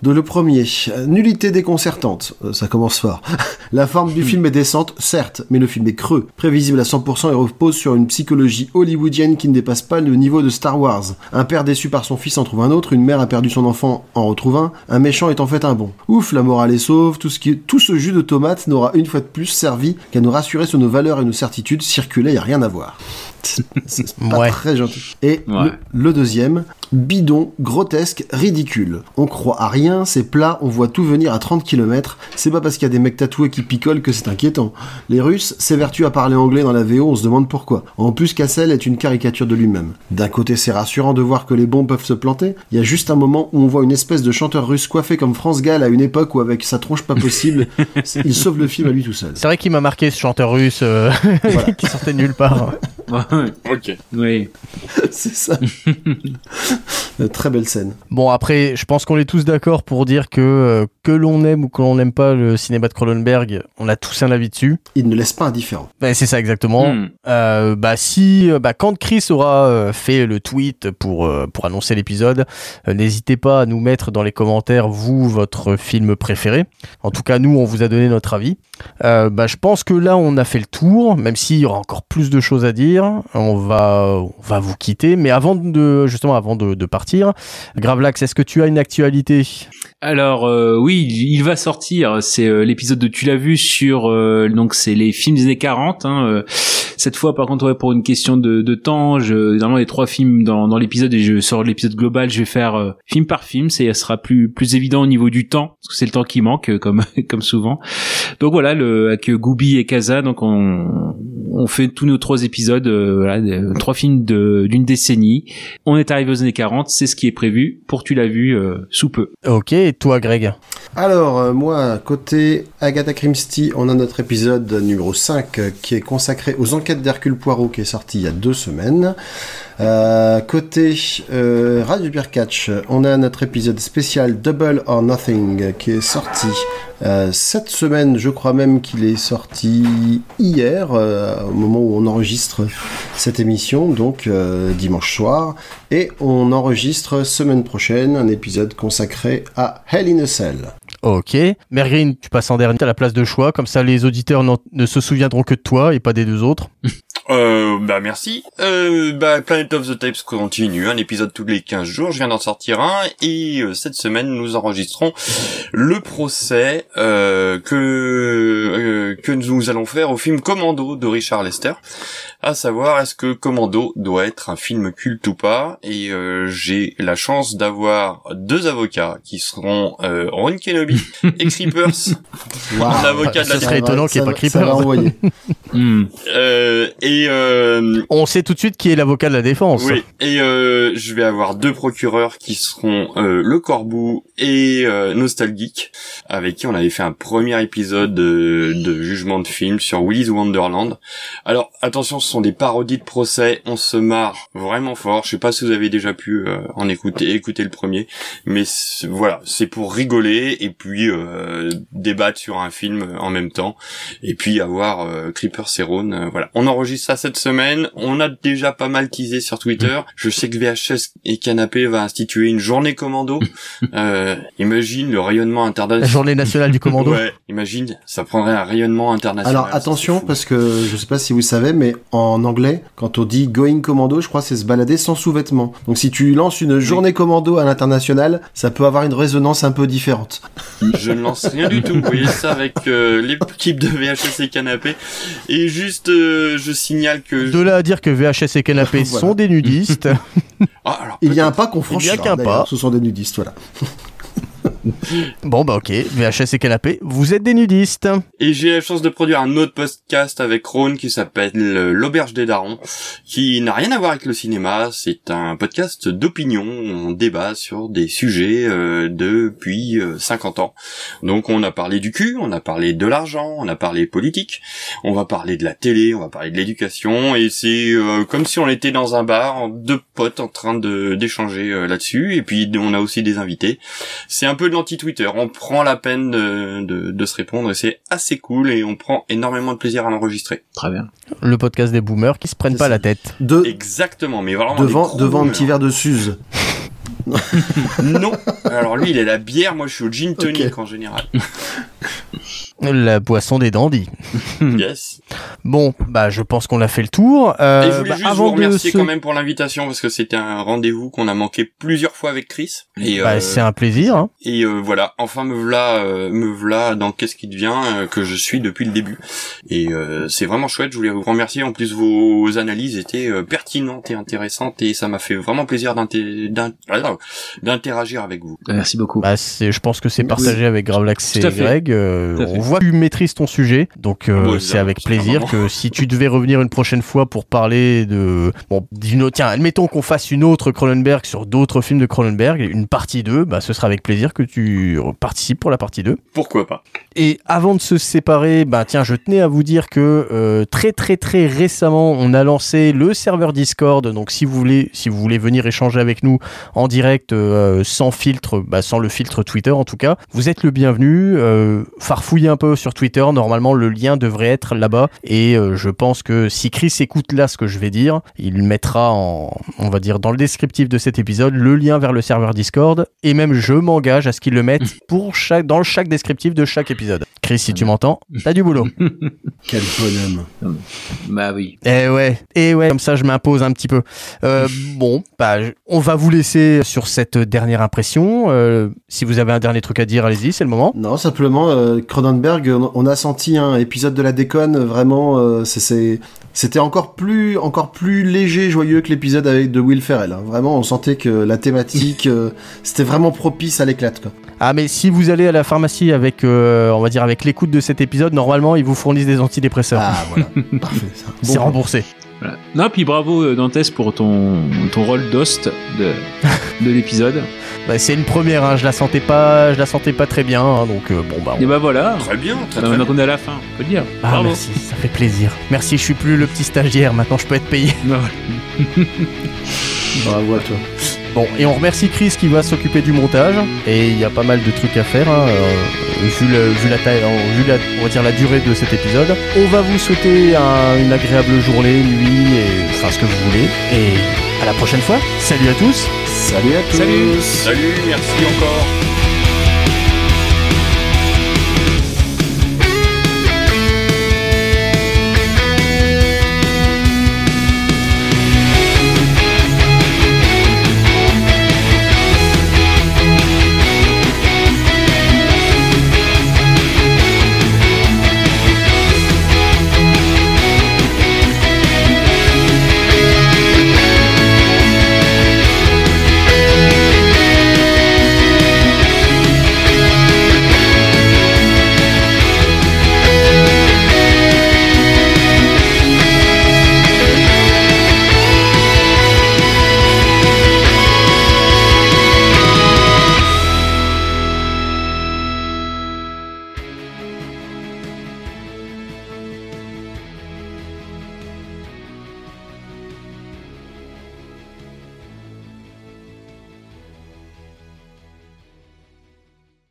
De le premier, nullité déconcertante, Euh, ça commence fort. La forme du film est décente, certes, mais le film est creux, prévisible à 100% et repose sur une psychologie hollywoodienne qui ne dépasse pas le niveau de Star Wars. Un père déçu par son fils en trouve un autre, une mère a perdu son enfant en retrouve un, un méchant est en fait un bon. Ouf, la morale est sauve, tout, ce qui tout ce jus de tomate n'aura une fois de plus servi qu'à nous rassurer sur nos valeurs et nos certitudes, circuler y a rien à voir. C'est c'est pas
Ouais.
très gentil. Et
Ouais.
le, le deuxième, bidon, grotesque, ridicule. On croit à rien, c'est plat, on voit tout venir à 30 km. C'est pas parce qu'il y a des mecs tatoués qui picolent que c'est inquiétant. Les Russes s'évertuent à parler anglais dans la VO, on se demande pourquoi. En plus, Cassel est une caricature de lui-même. D'un côté, c'est rassurant de voir que les bons peuvent se planter. Il y a juste un moment où on voit une espèce de chanteur russe coiffé comme France Gall à une époque où avec sa tronche pas possible, il sauve le film à lui tout seul.
C'est vrai qu'il m'a marqué ce chanteur russe euh,
Voilà.
qui sortait nulle part.
Ok.
oui.
c'est ça. Euh, Très belle scène.
Bon, après, je pense qu'on est tous d'accord pour dire que euh, que l'on aime ou que l'on n'aime pas le cinéma de Cronenberg, on a tous un avis dessus.
Il ne laisse pas indifférent.
Ben, c'est ça exactement.
Hmm.
Euh, bah si, bah quand Chris aura euh, fait le tweet pour euh, pour annoncer l'épisode, euh, n'hésitez pas à nous mettre dans les commentaires vous votre film préféré. En tout cas, nous on vous a donné notre avis. Euh, bah je pense que là on a fait le tour, même s'il y aura encore plus de choses à dire. On va on va vous quitter, mais avant de justement avant de, de partir, Gravelax, est-ce que tu as une actualité?
Alors euh, oui, il va sortir. C'est euh, l'épisode de Tu l'as vu sur euh, donc c'est les films des années 40. Hein, euh. Cette fois, par contre, ouais, pour une question de, de temps, je, normalement les trois films dans, dans l'épisode et je sors l'épisode global, je vais faire euh, film par film. Ça sera plus plus évident au niveau du temps parce que c'est le temps qui manque euh, comme comme souvent. Donc voilà, le, avec Gooby et Kaza, donc on on fait tous nos trois épisodes, euh, voilà, de- trois films de- d'une décennie. On est arrivé aux années 40, c'est ce qui est prévu pour Tu l'as vu euh, sous peu.
Ok, et toi Greg
Alors, euh, moi, côté Agatha Christie, on a notre épisode numéro 5 euh, qui est consacré aux enquêtes d'Hercule Poirot qui est sorti il y a deux semaines. Euh, côté euh, Radio Pierre Catch, on a notre épisode spécial Double or Nothing qui est sorti euh, cette semaine. Je crois même qu'il est sorti hier, au moment où on enregistre cette émission, donc dimanche soir. Et on enregistre semaine prochaine un épisode consacré à Hell in a Cell.
Ok. Mergreen, tu passes en dernier à la place de choix, comme ça les auditeurs ne se souviendront que de toi et pas des deux autres.
Euh, bah merci. Euh, bah Planet of the Tapes continue, un épisode tous les 15 jours, je viens d'en sortir un, et euh, cette semaine nous enregistrons le procès euh, que euh, que nous allons faire au film Commando de Richard Lester, à savoir est-ce que Commando doit être un film culte ou pas, et euh, j'ai la chance d'avoir deux avocats qui seront euh, Ron Kenobi et Creepers,
Wow.
un avocat de
Ce
la
serait étonnant qu'il y ait pas Creepers.
Hmm.
Euh, et euh,
On sait tout de suite qui est l'avocat de la défense.
oui, et euh, je vais avoir deux procureurs qui seront euh, le Corbeau et euh, Nostalgeek, avec qui on avait fait un premier épisode de, de jugement de film sur Willy's Wonderland. Alors attention, ce sont des parodies de procès, on se marre vraiment fort. Je sais pas si vous avez déjà pu euh, en écouter, écouter le premier, mais voilà, c'est pour rigoler et puis euh, débattre sur un film en même temps, et puis avoir euh, Creeper Euh, voilà, on enregistre ça cette semaine. On a déjà pas mal teasé sur Twitter. Je sais que VHS et Canapé va instituer une journée commando. euh, imagine le rayonnement
La
international.
journée nationale du commando.
Ouais, imagine, ça prendrait un rayonnement international.
Alors attention parce que je sais pas si vous savez mais en anglais quand on dit going commando je crois c'est se balader sans sous-vêtements. Donc si tu lances une journée commando à l'international ça peut avoir une résonance un peu différente.
Je ne lance rien du tout. Vous voyez ça avec euh, l'équipe de VHS et Canapé. Et juste, euh, je signale que...
De là à dire que VHS et Canapé
Voilà.
sont des nudistes.
Ah, alors,
Il y a un pas qu'on
Il y a
franchit.
qu'un pas.
Ce sont des nudistes voilà.
bon bah ok, VHS et Canapé, vous êtes des nudistes.
Et j'ai la chance de produire un autre podcast avec Ron qui s'appelle euh, L'Auberge des Darons, qui n'a rien à voir avec le cinéma. C'est un podcast d'opinion. On débat sur des sujets euh, depuis euh, 50 ans. Donc on a parlé du cul, on a parlé de l'argent, on a parlé politique, on va parler de la télé, on va parler de l'éducation. Et c'est euh, comme si on était dans un bar, deux potes en train d'échanger euh, là-dessus. Et puis on a aussi des invités. C'est peu de l'anti-Twitter. On prend la peine de, de, de se répondre et c'est assez cool et on prend énormément de plaisir à l'enregistrer.
Très bien.
Le podcast des boomers qui se prennent pas
ça.
la tête.
De,
Exactement, mais vraiment
devant devant un petit verre de Suze.
Non. Alors lui, il est la bière, moi je suis au gin tonic en général.
La boisson des dandys.
Yes.
Bon, bah je pense qu'on a fait le tour. Euh,
et je voulais
bah,
juste
avant
vous remercier quand même pour l'invitation parce que c'était un rendez-vous qu'on a manqué plusieurs fois avec Chris. Et,
Bah,
euh,
c'est un plaisir. Hein.
et euh, voilà, enfin me voilà, euh, me voilà dans qu'est-ce qui devient euh, que je suis depuis le début. Et euh, c'est vraiment chouette. Je voulais vous remercier. En plus, vos analyses étaient euh, pertinentes et intéressantes et ça m'a fait vraiment plaisir d'inté- d'in- d'interagir avec vous.
Merci beaucoup.
Bah, c'est, je pense que c'est partagé avec Gravelax et. Greg. Euh, on voit que tu maîtrises ton sujet, donc euh,
Ouais,
c'est avec plaisir que si tu devais revenir une prochaine fois pour parler de, bon, d'une autre, tiens, admettons qu'on fasse une autre Cronenberg sur d'autres films de Cronenberg, une partie 2, bah, ce sera avec plaisir que tu participes pour la partie 2.
Pourquoi pas
Et avant de se séparer, bah tiens, je tenais à vous dire que euh, très très très récemment, on a lancé le serveur Discord. Donc si vous voulez, si vous voulez venir échanger avec nous en direct, euh, sans filtre, bah, sans le filtre Twitter en tout cas, vous êtes le bienvenu. Euh, farfouillez un peu sur Twitter. Normalement, le lien devrait être là-bas. Et euh, je pense que si Chris écoute là ce que je vais dire, il mettra en, on va dire, dans le descriptif de cet épisode, le lien vers le serveur Discord. Et même, je m'engage à ce qu'il le mette pour chaque, dans chaque descriptif de chaque épisode. Chris, si tu m'entends, t'as du boulot.
Quel bonhomme.
Bah oui.
Eh ouais, eh ouais, comme ça je m'impose un petit peu. Euh, bon, bah, on va vous laisser sur cette dernière impression. Euh, si vous avez un dernier truc à dire, allez-y, c'est le moment.
Non, simplement, euh, Cronenberg, on on a senti un épisode de la déconne, vraiment, euh, c'était encore plus, encore plus léger, joyeux que l'épisode avec de Will Ferrell. hein. Vraiment, on sentait que la thématique, c'était vraiment propice à l'éclate.
Ah, mais si vous allez à la pharmacie avec, on va dire, avec l'écoute de cet épisode, normalement ils vous fournissent des antidépresseurs.
Ah voilà, parfait. ça.
c'est
Bon.
remboursé.
Voilà. Non, puis bravo euh, Dantes pour ton, ton rôle d'host de, de l'épisode.
Bah, c'est une première, hein, je la sentais pas, je la sentais pas très bien, hein, donc euh, bon bah. on-
Et bah voilà.
Très bien, très
Bah,
très
maintenant
bien.
qu'on est à la fin, on peut le dire.
Ah
Bravo.
merci, ça fait plaisir. Merci, je suis plus le petit stagiaire, maintenant je peux être payé.
Bah.
Bravo à toi.
Bon, et on remercie Chris qui va s'occuper du montage. Et il y a pas mal de trucs à faire, hein, euh, vu, le- vu la taille, euh, vu la, on va dire la durée de cet épisode. On va vous souhaiter un- une agréable journée, nuit, et enfin ce que vous voulez. Et à la prochaine fois. Salut à tous.
Salut à tous.
Salut.
Salut, merci encore.